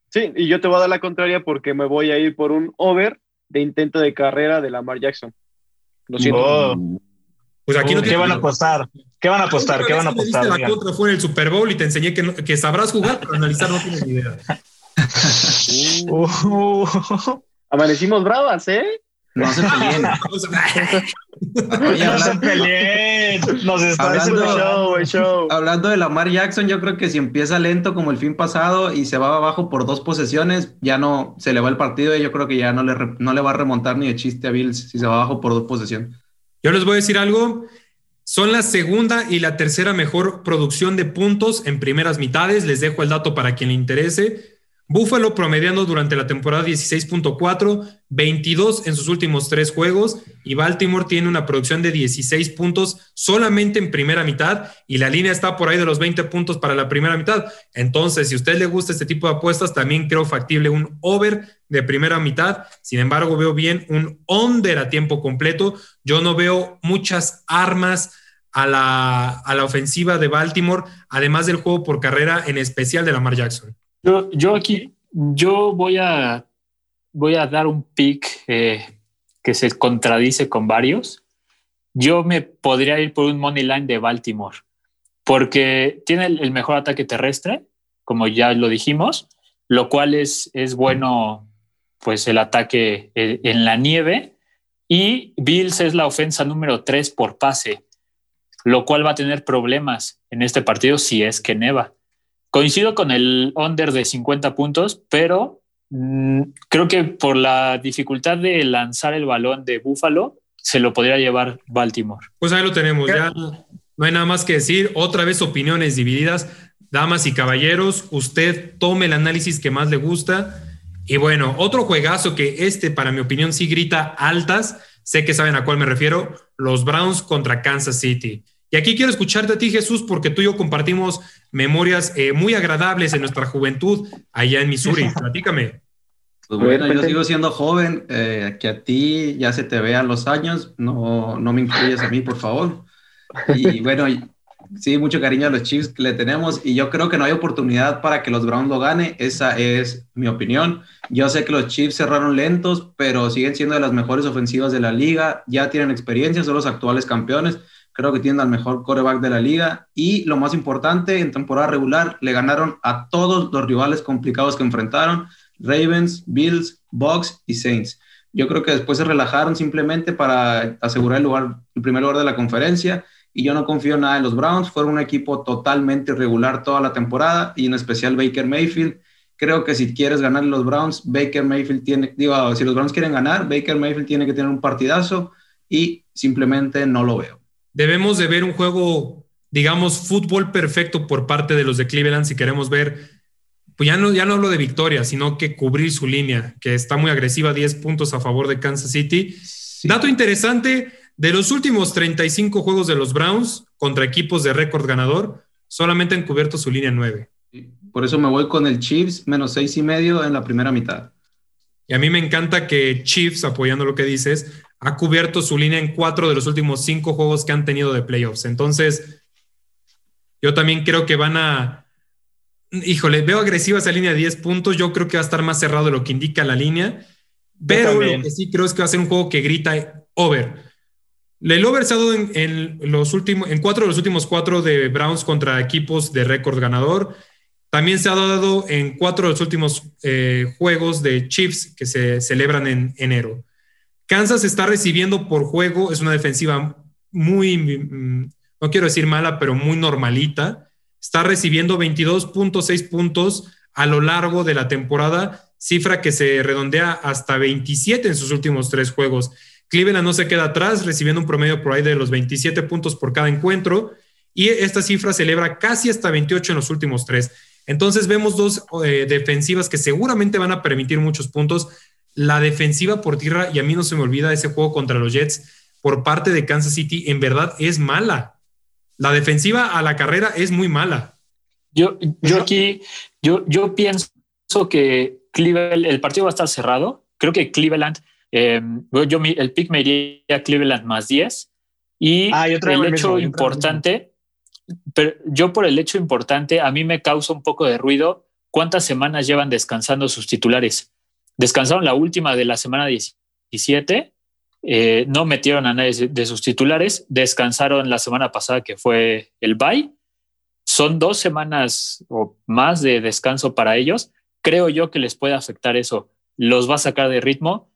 Speaker 5: Sí, y yo te voy a dar la contraria porque me voy a ir por un over de intento de carrera de Lamar Jackson. Lo siento.
Speaker 6: Oh,
Speaker 3: Pues aquí no
Speaker 6: ¿Qué van a apostar? ¿Qué van a apostar? ¿Qué van a apostar?
Speaker 3: La contra fue en el Super Bowl y te enseñé que, no- que sabrás jugar, pero analizar no tienes ni idea.
Speaker 6: Uh,
Speaker 5: Amanecimos bravas, ¿eh?
Speaker 7: No se peleen. Oye,
Speaker 6: no se peleen. Nos está
Speaker 7: Hablando-
Speaker 5: show, es show.
Speaker 7: Hablando de Lamar Jackson, yo creo que si empieza lento como el fin pasado y se va abajo por dos posesiones, ya no se le va el partido y yo creo que ya no le, no le va a remontar ni de chiste a Bills si se va abajo por dos posesiones.
Speaker 3: Yo les voy a decir algo. Son la segunda y la tercera mejor producción de puntos en primeras mitades. Les dejo el dato para quien le interese. Buffalo promediando durante la temporada 16.4, 22 en sus últimos tres juegos y Baltimore tiene una producción de 16 puntos solamente en primera mitad y la línea está por ahí de los 20 puntos para la primera mitad. Entonces, si a usted le gusta este tipo de apuestas, también creo factible un over de primera mitad. Sin embargo, veo bien un under a tiempo completo. Yo no veo muchas armas a la, a la ofensiva de Baltimore, además del juego por carrera, en especial de Lamar Jackson.
Speaker 4: Yo, yo aquí, yo voy a, voy a dar un pick eh, que se contradice con varios. Yo me podría ir por un money line de Baltimore, porque tiene el, mejor ataque terrestre, como ya lo dijimos, lo cual es, es bueno, pues el ataque eh, en la nieve. Y Bills es la ofensa número tres por pase, lo cual va a tener problemas en este partido si es que neva. Coincido con el under de 50 puntos, pero mm, creo que por la dificultad de lanzar el balón de Buffalo, se lo podría llevar Baltimore.
Speaker 3: Pues ahí lo tenemos, ya no hay nada más que decir. Otra vez opiniones divididas. Damas y caballeros, usted tome el análisis que más le gusta. Y bueno, otro juegazo que este, para mi opinión, sí grita altas. Sé que saben a cuál me refiero. Los Browns contra Kansas City. Y aquí quiero escucharte a ti, Jesús, porque tú y yo compartimos memorias eh, muy agradables en nuestra juventud allá en Missouri. Platícame.
Speaker 7: Pues bueno, yo sigo siendo joven, eh, que a ti ya se te vean los años, no, no me incluyes a mí, por favor. Y bueno, sí, mucho cariño a los Chiefs que le tenemos y yo creo que no hay oportunidad para que los Browns lo gane, esa es mi opinión. Yo sé que los Chiefs cerraron lentos, pero siguen siendo de las mejores ofensivas de la liga, ya tienen experiencia, son los actuales campeones creo que tienen al mejor coreback de la liga y lo más importante, en temporada regular le ganaron a todos los rivales complicados que enfrentaron, Ravens, Bills, Bucks y Saints. Yo creo que después se relajaron simplemente para asegurar el, lugar, el primer lugar de la conferencia y yo no confío nada en los Browns, fueron un equipo totalmente irregular toda la temporada y en especial Baker Mayfield. Creo que si quieres ganar los Browns, Baker Mayfield tiene, digo, si los Browns quieren ganar, Baker Mayfield tiene que tener un partidazo y simplemente no lo veo
Speaker 3: debemos de ver un juego, digamos, fútbol perfecto por parte de los de Cleveland si queremos ver, pues ya no, ya no hablo de victoria, sino que cubrir su línea, que está muy agresiva, 10 puntos a favor de Kansas City. Dato interesante, de los últimos 35 juegos de los Browns contra equipos de récord ganador, solamente han cubierto su línea 9.
Speaker 7: Por eso me voy con el Chiefs menos seis y medio en la primera mitad.
Speaker 3: Y a mí me encanta que Chiefs, apoyando lo que dices, ha cubierto su línea en cuatro de los últimos cinco juegos que han tenido de playoffs. Entonces, yo también creo que van a. Híjole, veo agresiva esa línea de 10 puntos. Yo creo que va a estar más cerrado de lo que indica la línea. Pero lo que sí creo es que va a ser un juego que grita over. El over se ha dado en, los últimos, en cuatro de los últimos cuatro de Browns contra equipos de récord ganador. También se ha dado en cuatro de los últimos eh, juegos de Chiefs que se celebran en enero. Kansas está recibiendo por juego, es una defensiva muy, mm, no quiero decir mala, pero muy normalita. Está recibiendo 22.6 puntos a lo largo de la temporada, cifra que se redondea hasta 27 en sus últimos tres juegos. Cleveland no se queda atrás, recibiendo un promedio por ahí de los 27 puntos por cada encuentro, y esta cifra celebra casi hasta 28 en los últimos tres. Entonces vemos dos eh, defensivas que seguramente van a permitir muchos puntos, la defensiva por tierra, y a mí no se me olvida ese juego contra los Jets por parte de Kansas City, en verdad es mala. La defensiva a la carrera es muy mala.
Speaker 4: Yo, yo aquí, yo, yo pienso que Cleveland, el partido va a estar cerrado. Creo que Cleveland, eh, yo el pick me iría a Cleveland más 10. Y ah, el hecho importante, pero yo por el hecho importante, a mí me causa un poco de ruido cuántas semanas llevan descansando sus titulares. Descansaron la última de la semana 17, eh, no metieron a nadie de sus titulares, descansaron la semana pasada que fue el bye. Son dos semanas o más de descanso para ellos. Creo yo que les puede afectar eso. Los va a sacar de ritmo.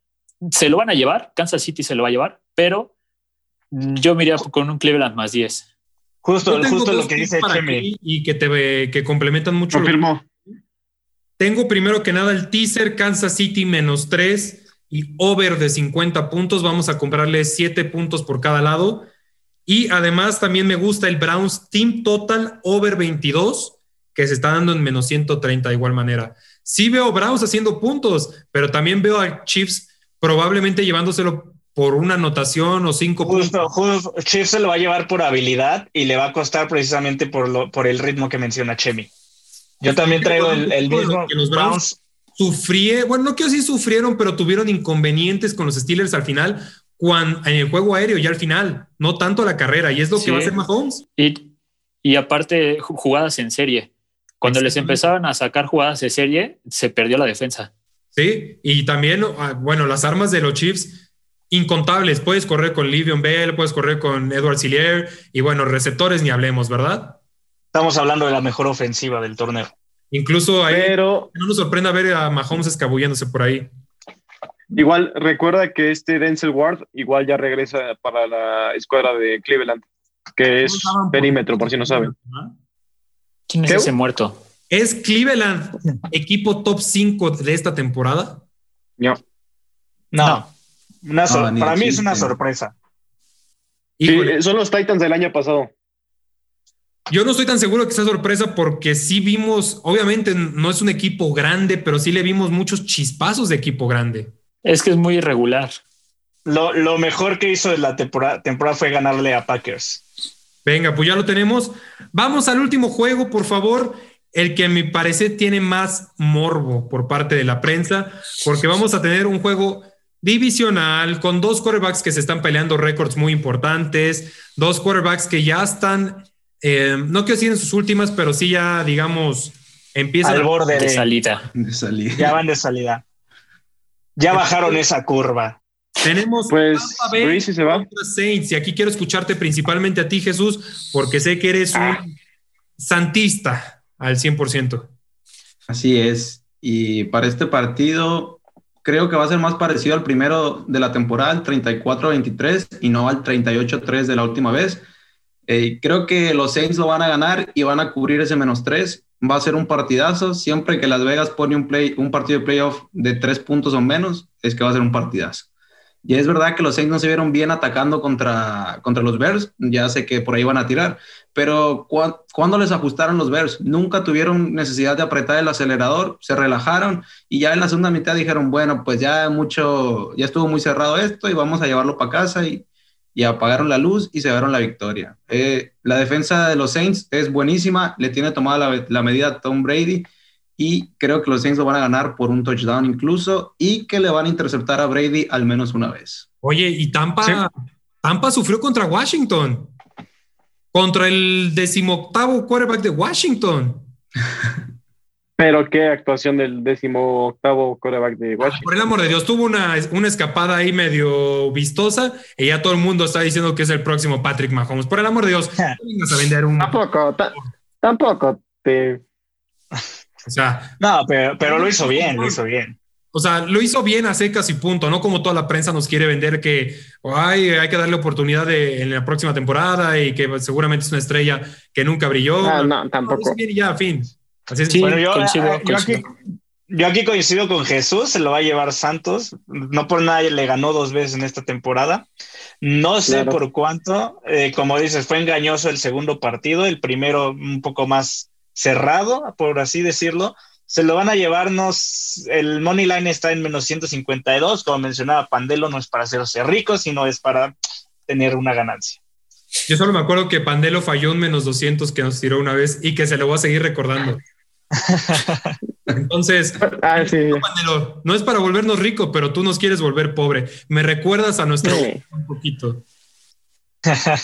Speaker 4: Se lo van a llevar, Kansas City se lo va a llevar, pero yo me iría con un Cleveland más 10.
Speaker 6: Justo, justo lo que dice
Speaker 3: Chemi. Y que te que complementan mucho.
Speaker 5: Confirmó.
Speaker 3: Tengo primero que nada el teaser Kansas City menos 3 y over de 50 puntos. Vamos a comprarle 7 puntos por cada lado. Y además también me gusta el Browns Team Total over 22, que se está dando en menos 130 de igual manera. Sí veo Browns haciendo puntos, pero también veo a Chiefs probablemente llevándoselo por una anotación o cinco
Speaker 6: justo, Justo, Chiefs se lo va a llevar por habilidad y le va a costar precisamente por, lo, por el ritmo que menciona Chemi. Yo también traigo el, el mismo.
Speaker 3: Que los Browns sufrieron, bueno, no quiero decir sufrieron, pero tuvieron inconvenientes con los Steelers al final, cuando, en el juego aéreo ya al final, no tanto la carrera, y es lo que va a hacer Mahomes.
Speaker 4: Y, y aparte, jugadas en serie. Cuando les empezaron a sacar jugadas de serie, se perdió la defensa.
Speaker 3: Sí, y también, ah, bueno, las armas de los Chiefs incontables. Puedes correr con Livion Bell, puedes correr con Edward Sillier y bueno, receptores ni hablemos, ¿verdad?
Speaker 6: Estamos hablando de la mejor ofensiva del torneo.
Speaker 3: Incluso ahí Pero, no nos sorprenda ver a Mahomes escabulléndose por ahí.
Speaker 5: Igual recuerda que este Denzel Ward igual ya regresa para la escuadra de Cleveland, que es perímetro, por si no saben.
Speaker 4: ¿Quién es ese muerto?
Speaker 3: ¿Es Cleveland equipo top 5 de esta temporada?
Speaker 6: No. No. para mí es una sorpresa.
Speaker 5: Sí, son los Titans del año pasado.
Speaker 3: Yo no estoy tan seguro que sea sorpresa porque sí vimos, obviamente no es un equipo grande, pero sí le vimos muchos chispazos de equipo grande.
Speaker 4: Es que es muy irregular.
Speaker 6: Lo, mejor que hizo de la temporada, temporada fue ganarle a Packers.
Speaker 3: Venga, pues ya lo tenemos. Vamos al último juego, por favor. El que a mi parecer tiene más morbo por parte de la prensa, porque vamos a tener un juego divisional con dos quarterbacks que se están peleando récords muy importantes, dos quarterbacks que ya están eh, no quiero decir en sus últimas, pero sí ya, digamos, empiezan
Speaker 6: al borde
Speaker 4: de, salida.
Speaker 6: Ya van de salida. Ya bajaron esa curva.
Speaker 3: Tenemos
Speaker 5: pues se va.
Speaker 3: Saints y aquí quiero escucharte principalmente a ti, Jesús, porque sé que eres un ah. santista al 100%.
Speaker 7: Así es. Y para este partido creo que va a ser más parecido al primero de la temporada, el 34-23 y no al 38-3 de la última vez eh, creo que los Saints lo van a ganar y van a cubrir ese menos tres. Va a ser un partidazo. Siempre que Las Vegas pone un, play, un partido de playoff de tres puntos o menos, es que va a ser un partidazo. Y es verdad que los Saints no se vieron bien atacando contra, contra los Bears. Ya sé que por ahí van a tirar. Pero cuando les ajustaron los Bears, nunca tuvieron necesidad de apretar el acelerador, se relajaron y ya en la segunda mitad dijeron, bueno, pues ya mucho, ya estuvo muy cerrado esto y vamos a llevarlo para casa y y apagaron la luz y se dieron la victoria. Eh, la defensa de los Saints es buenísima, le tiene tomada la, medida a Tom Brady y creo que los Saints lo van a ganar por un touchdown incluso y que le van a interceptar a Brady al menos una vez.
Speaker 3: Oye, y Tampa, Tampa sufrió contra Washington, contra el decimoctavo quarterback de Washington.
Speaker 5: Pero qué actuación del décimo octavo coreback de Washington.
Speaker 3: por el amor de Dios, tuvo una, una, escapada ahí medio vistosa y ya todo el mundo está diciendo que es el próximo Patrick Mahomes. Por el amor de Dios,
Speaker 5: a vender un. Tampoco, tampoco te.
Speaker 3: O sea.
Speaker 6: No, pero, pero lo hizo bien, lo hizo bien.
Speaker 3: O sea, lo hizo bien a secas y punto, no como toda la prensa nos quiere vender que Ay, hay que darle oportunidad de, en la próxima temporada y que seguramente es una estrella que nunca brilló.
Speaker 5: No, no, tampoco.
Speaker 3: bien y ya, fin
Speaker 6: bueno, yo, coincido, eh, yo, Aquí, coincido con Jesús, se lo va a llevar Santos. No por nadie le ganó dos veces en esta temporada. No sé por cuánto. Eh, como dices, fue engañoso el segundo partido, el primero un poco más cerrado, por así decirlo. Se lo van a llevarnos. El money line está en menos 152. Como mencionaba Pandelo, no es para hacerse rico, sino es para tener una ganancia.
Speaker 3: Yo solo me acuerdo que Pandelo falló un menos 200 que nos tiró una vez y que se lo voy a seguir recordando. Entonces, ah, no, es para volvernos ricos, pero tú nos quieres volver pobre. Me recuerdas a nuestro un poquito.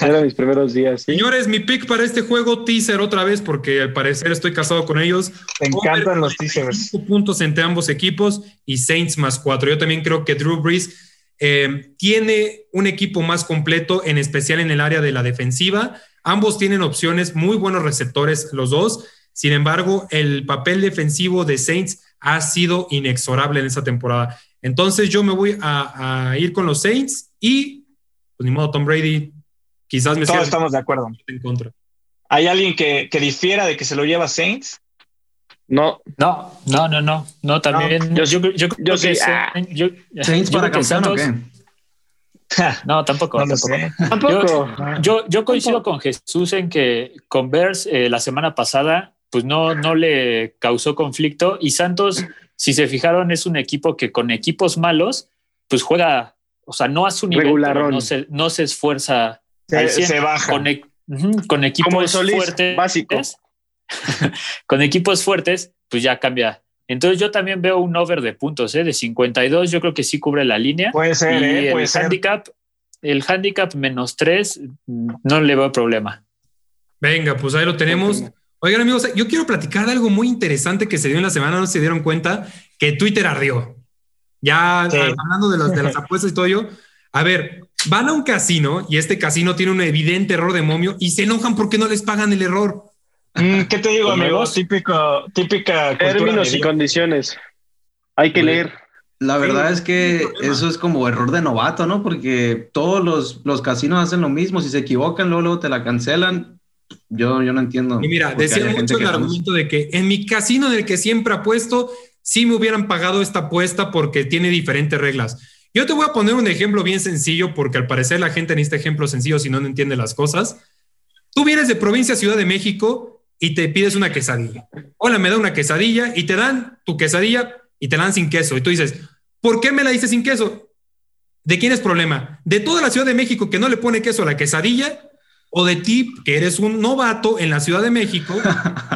Speaker 5: Eran mis primeros días.
Speaker 3: Señores, mi pick para este juego, teaser otra vez, porque al parecer estoy casado con ellos.
Speaker 6: Me encantan los teasers.
Speaker 3: puntos entre ambos equipos y Saints más cuatro. Yo también creo que Drew Brees eh, tiene un equipo más completo, en especial en el área de la defensiva. Ambos tienen opciones, muy buenos receptores los dos. Sin embargo, el papel defensivo de Saints ha sido inexorable en esta temporada. Entonces yo me voy a, ir con los Saints y, pues ni modo, Tom Brady, quizás me
Speaker 6: Todos estamos de acuerdo.
Speaker 3: En contra.
Speaker 6: ¿Hay alguien que, difiera de que se lo lleva Saints?
Speaker 5: No.
Speaker 4: No, no, no, no. No, también. yo, yo, yo, creo que
Speaker 7: ah. Saints para campeón o qué?
Speaker 4: no, tampoco.
Speaker 5: tampoco.
Speaker 4: Yo, yo, coincido con Jesús en que con Bears eh, la semana pasada pues no, no le causó conflicto. Y Santos, si se fijaron, es un equipo que con equipos malos, pues juega, o sea, no a su nivel, no se, no se esfuerza.
Speaker 6: Se, baja.
Speaker 4: Con, e, con equipos fuertes.
Speaker 5: Básico.
Speaker 4: con equipos fuertes, pues ya cambia. Entonces yo también veo un over de puntos, ¿eh? de 52, yo creo que sí cubre la línea.
Speaker 6: Puede ser, ¿eh? Puede
Speaker 4: el handicap, el handicap menos 3, no le veo problema.
Speaker 3: Venga, pues ahí lo tenemos. Oigan, amigos, yo quiero platicar de algo muy interesante que se dio en la semana, no se dieron cuenta, que Twitter ardió. Ya hablando de, los, de las apuestas y todo yo. A ver, van a un casino y este casino tiene un evidente error de momio y se enojan porque no les pagan el error.
Speaker 6: Mm, ¿Qué te digo, amigos? Típico, típica
Speaker 5: términos y condiciones. Hay que leer.
Speaker 7: La verdad es que eso es como error de novato, ¿no? Porque todos los, los casinos hacen lo mismo. Si se equivocan, luego, luego te la cancelan. Yo, yo no entiendo.
Speaker 3: Y mira, decía mucho el argumento de que en mi casino en el que siempre apuesto, sí me hubieran pagado esta apuesta porque tiene diferentes reglas. Yo te voy a poner un ejemplo bien sencillo porque al parecer la gente necesita ejemplos sencillos si no, no entiende las cosas. Tú vienes de provincia Ciudad de México y te pides una quesadilla. Hola, me da una quesadilla y te dan tu quesadilla y te la dan sin queso. Y tú dices, ¿por qué me la diste sin queso? ¿De quién es problema? ¿De toda la Ciudad de México que no le pone queso a la quesadilla o de ti, que eres un novato en la Ciudad de México,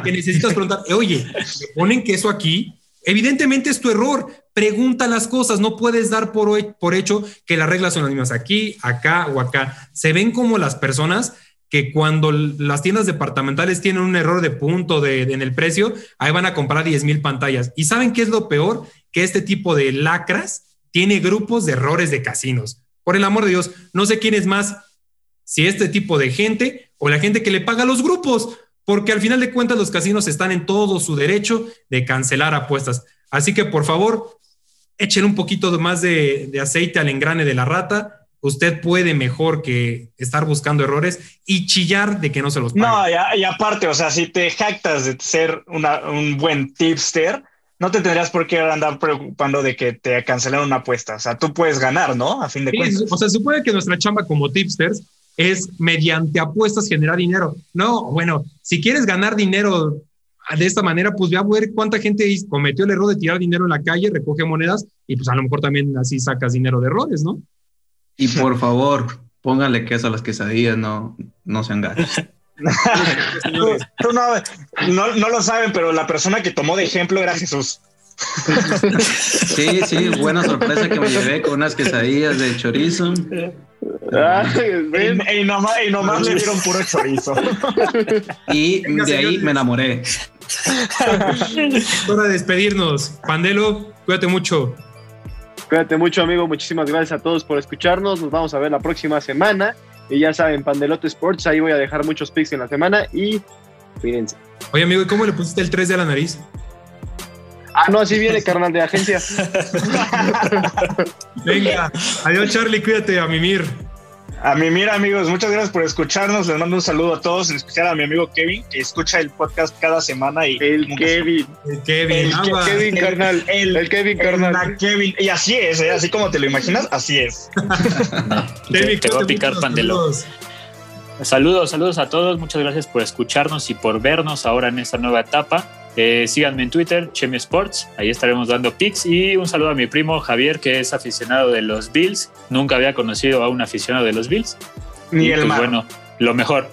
Speaker 3: que necesitas preguntar, oye, ¿me ponen queso aquí? Evidentemente es tu error. Pregunta las cosas. No puedes dar por, por hecho que las reglas son las mismas aquí, acá o acá. Se ven como las personas que cuando las tiendas departamentales tienen un error de punto de, en el precio, ahí van a comprar 10 mil pantallas. ¿Y saben qué es lo peor? Que este tipo de lacras tiene grupos de errores de casinos. Por el amor de Dios, no sé quién es más si este tipo de gente o la gente que le paga a los grupos, porque al final de cuentas los casinos están en todo su derecho de cancelar apuestas. Así que por favor, echen un poquito más de, aceite al engrane de la rata. Usted puede mejor que estar buscando errores y chillar de que no se los paguen.
Speaker 6: No, y, aparte, o sea, si te jactas de ser un buen tipster, no te tendrías por qué andar preocupando de que te cancelaron una apuesta. O sea, tú puedes ganar, ¿no? A fin de cuentas.
Speaker 3: O sea, se supone que nuestra chamba como tipsters es mediante apuestas generar dinero. No, bueno, si quieres ganar dinero de esta manera, pues ve a ver cuánta gente cometió el error de tirar dinero en la calle, recoge monedas y pues a lo mejor también así sacas dinero de errores, ¿no?
Speaker 7: Y por favor, póngale queso a las quesadillas, no, no sean gatos.
Speaker 6: no, no lo saben, pero la persona que tomó de ejemplo era Jesús.
Speaker 7: Sí, sí, buena sorpresa que me llevé con unas quesadillas de chorizo.
Speaker 6: Y, nomás, le dieron puro chorizo.
Speaker 7: Y de ahí me enamoré.
Speaker 3: Hora de despedirnos. Pandelo, cuídate mucho.
Speaker 5: Cuídate mucho, amigo. Muchísimas gracias a todos por escucharnos. Nos vamos a ver la próxima semana. Y ya saben, Pandelote Sports, ahí voy a dejar muchos pics en la semana y cuídense.
Speaker 3: Oye, amigo, ¿y cómo le pusiste el 3 de la nariz?
Speaker 5: Ah, no, así viene, carnal de agencia.
Speaker 3: Venga, adiós, Charlie, cuídate, a mimir.
Speaker 6: A mimir, amigos, muchas gracias por escucharnos. Les mando un saludo a todos, en especial a mi amigo Kevin, que escucha el podcast cada semana. Y
Speaker 5: el Kevin.
Speaker 3: El Kevin.
Speaker 5: El, Kevin, carnal. El, Kevin, carnal.
Speaker 6: Kevin. Y así es, ¿eh? así como te lo imaginas, así es.
Speaker 4: te, te voy a picar pandelo. Saludos, saludos a todos. Muchas gracias por escucharnos y por vernos ahora en esta nueva etapa. Eh, síganme en Twitter, Chemi Sports, ahí estaremos dando pics. Y un saludo a mi primo Javier, que es aficionado de los Bills. Nunca había conocido a un aficionado de los Bills.
Speaker 6: Ni el
Speaker 4: pues, Bueno, lo mejor.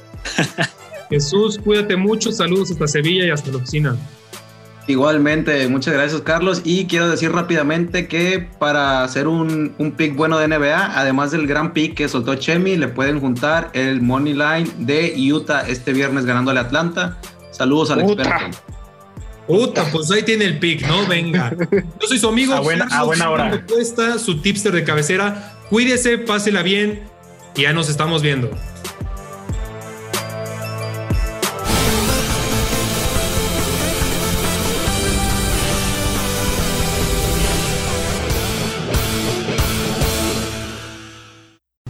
Speaker 3: Jesús, cuídate mucho. Saludos hasta Sevilla y hasta la oficina.
Speaker 7: Igualmente, muchas gracias Carlos. Y quiero decir rápidamente que para hacer un, un pick bueno de NBA, además del gran pick que soltó Chemi, le pueden juntar el money line de Utah este viernes ganándole a Atlanta. Saludos al experto.
Speaker 3: Puta, pues ahí tiene el pick, ¿no? Venga. Yo soy su amigo.
Speaker 6: A buena, a buena hora.
Speaker 3: Cuesta, su tipster de cabecera. Cuídese, pásela bien y ya nos estamos viendo.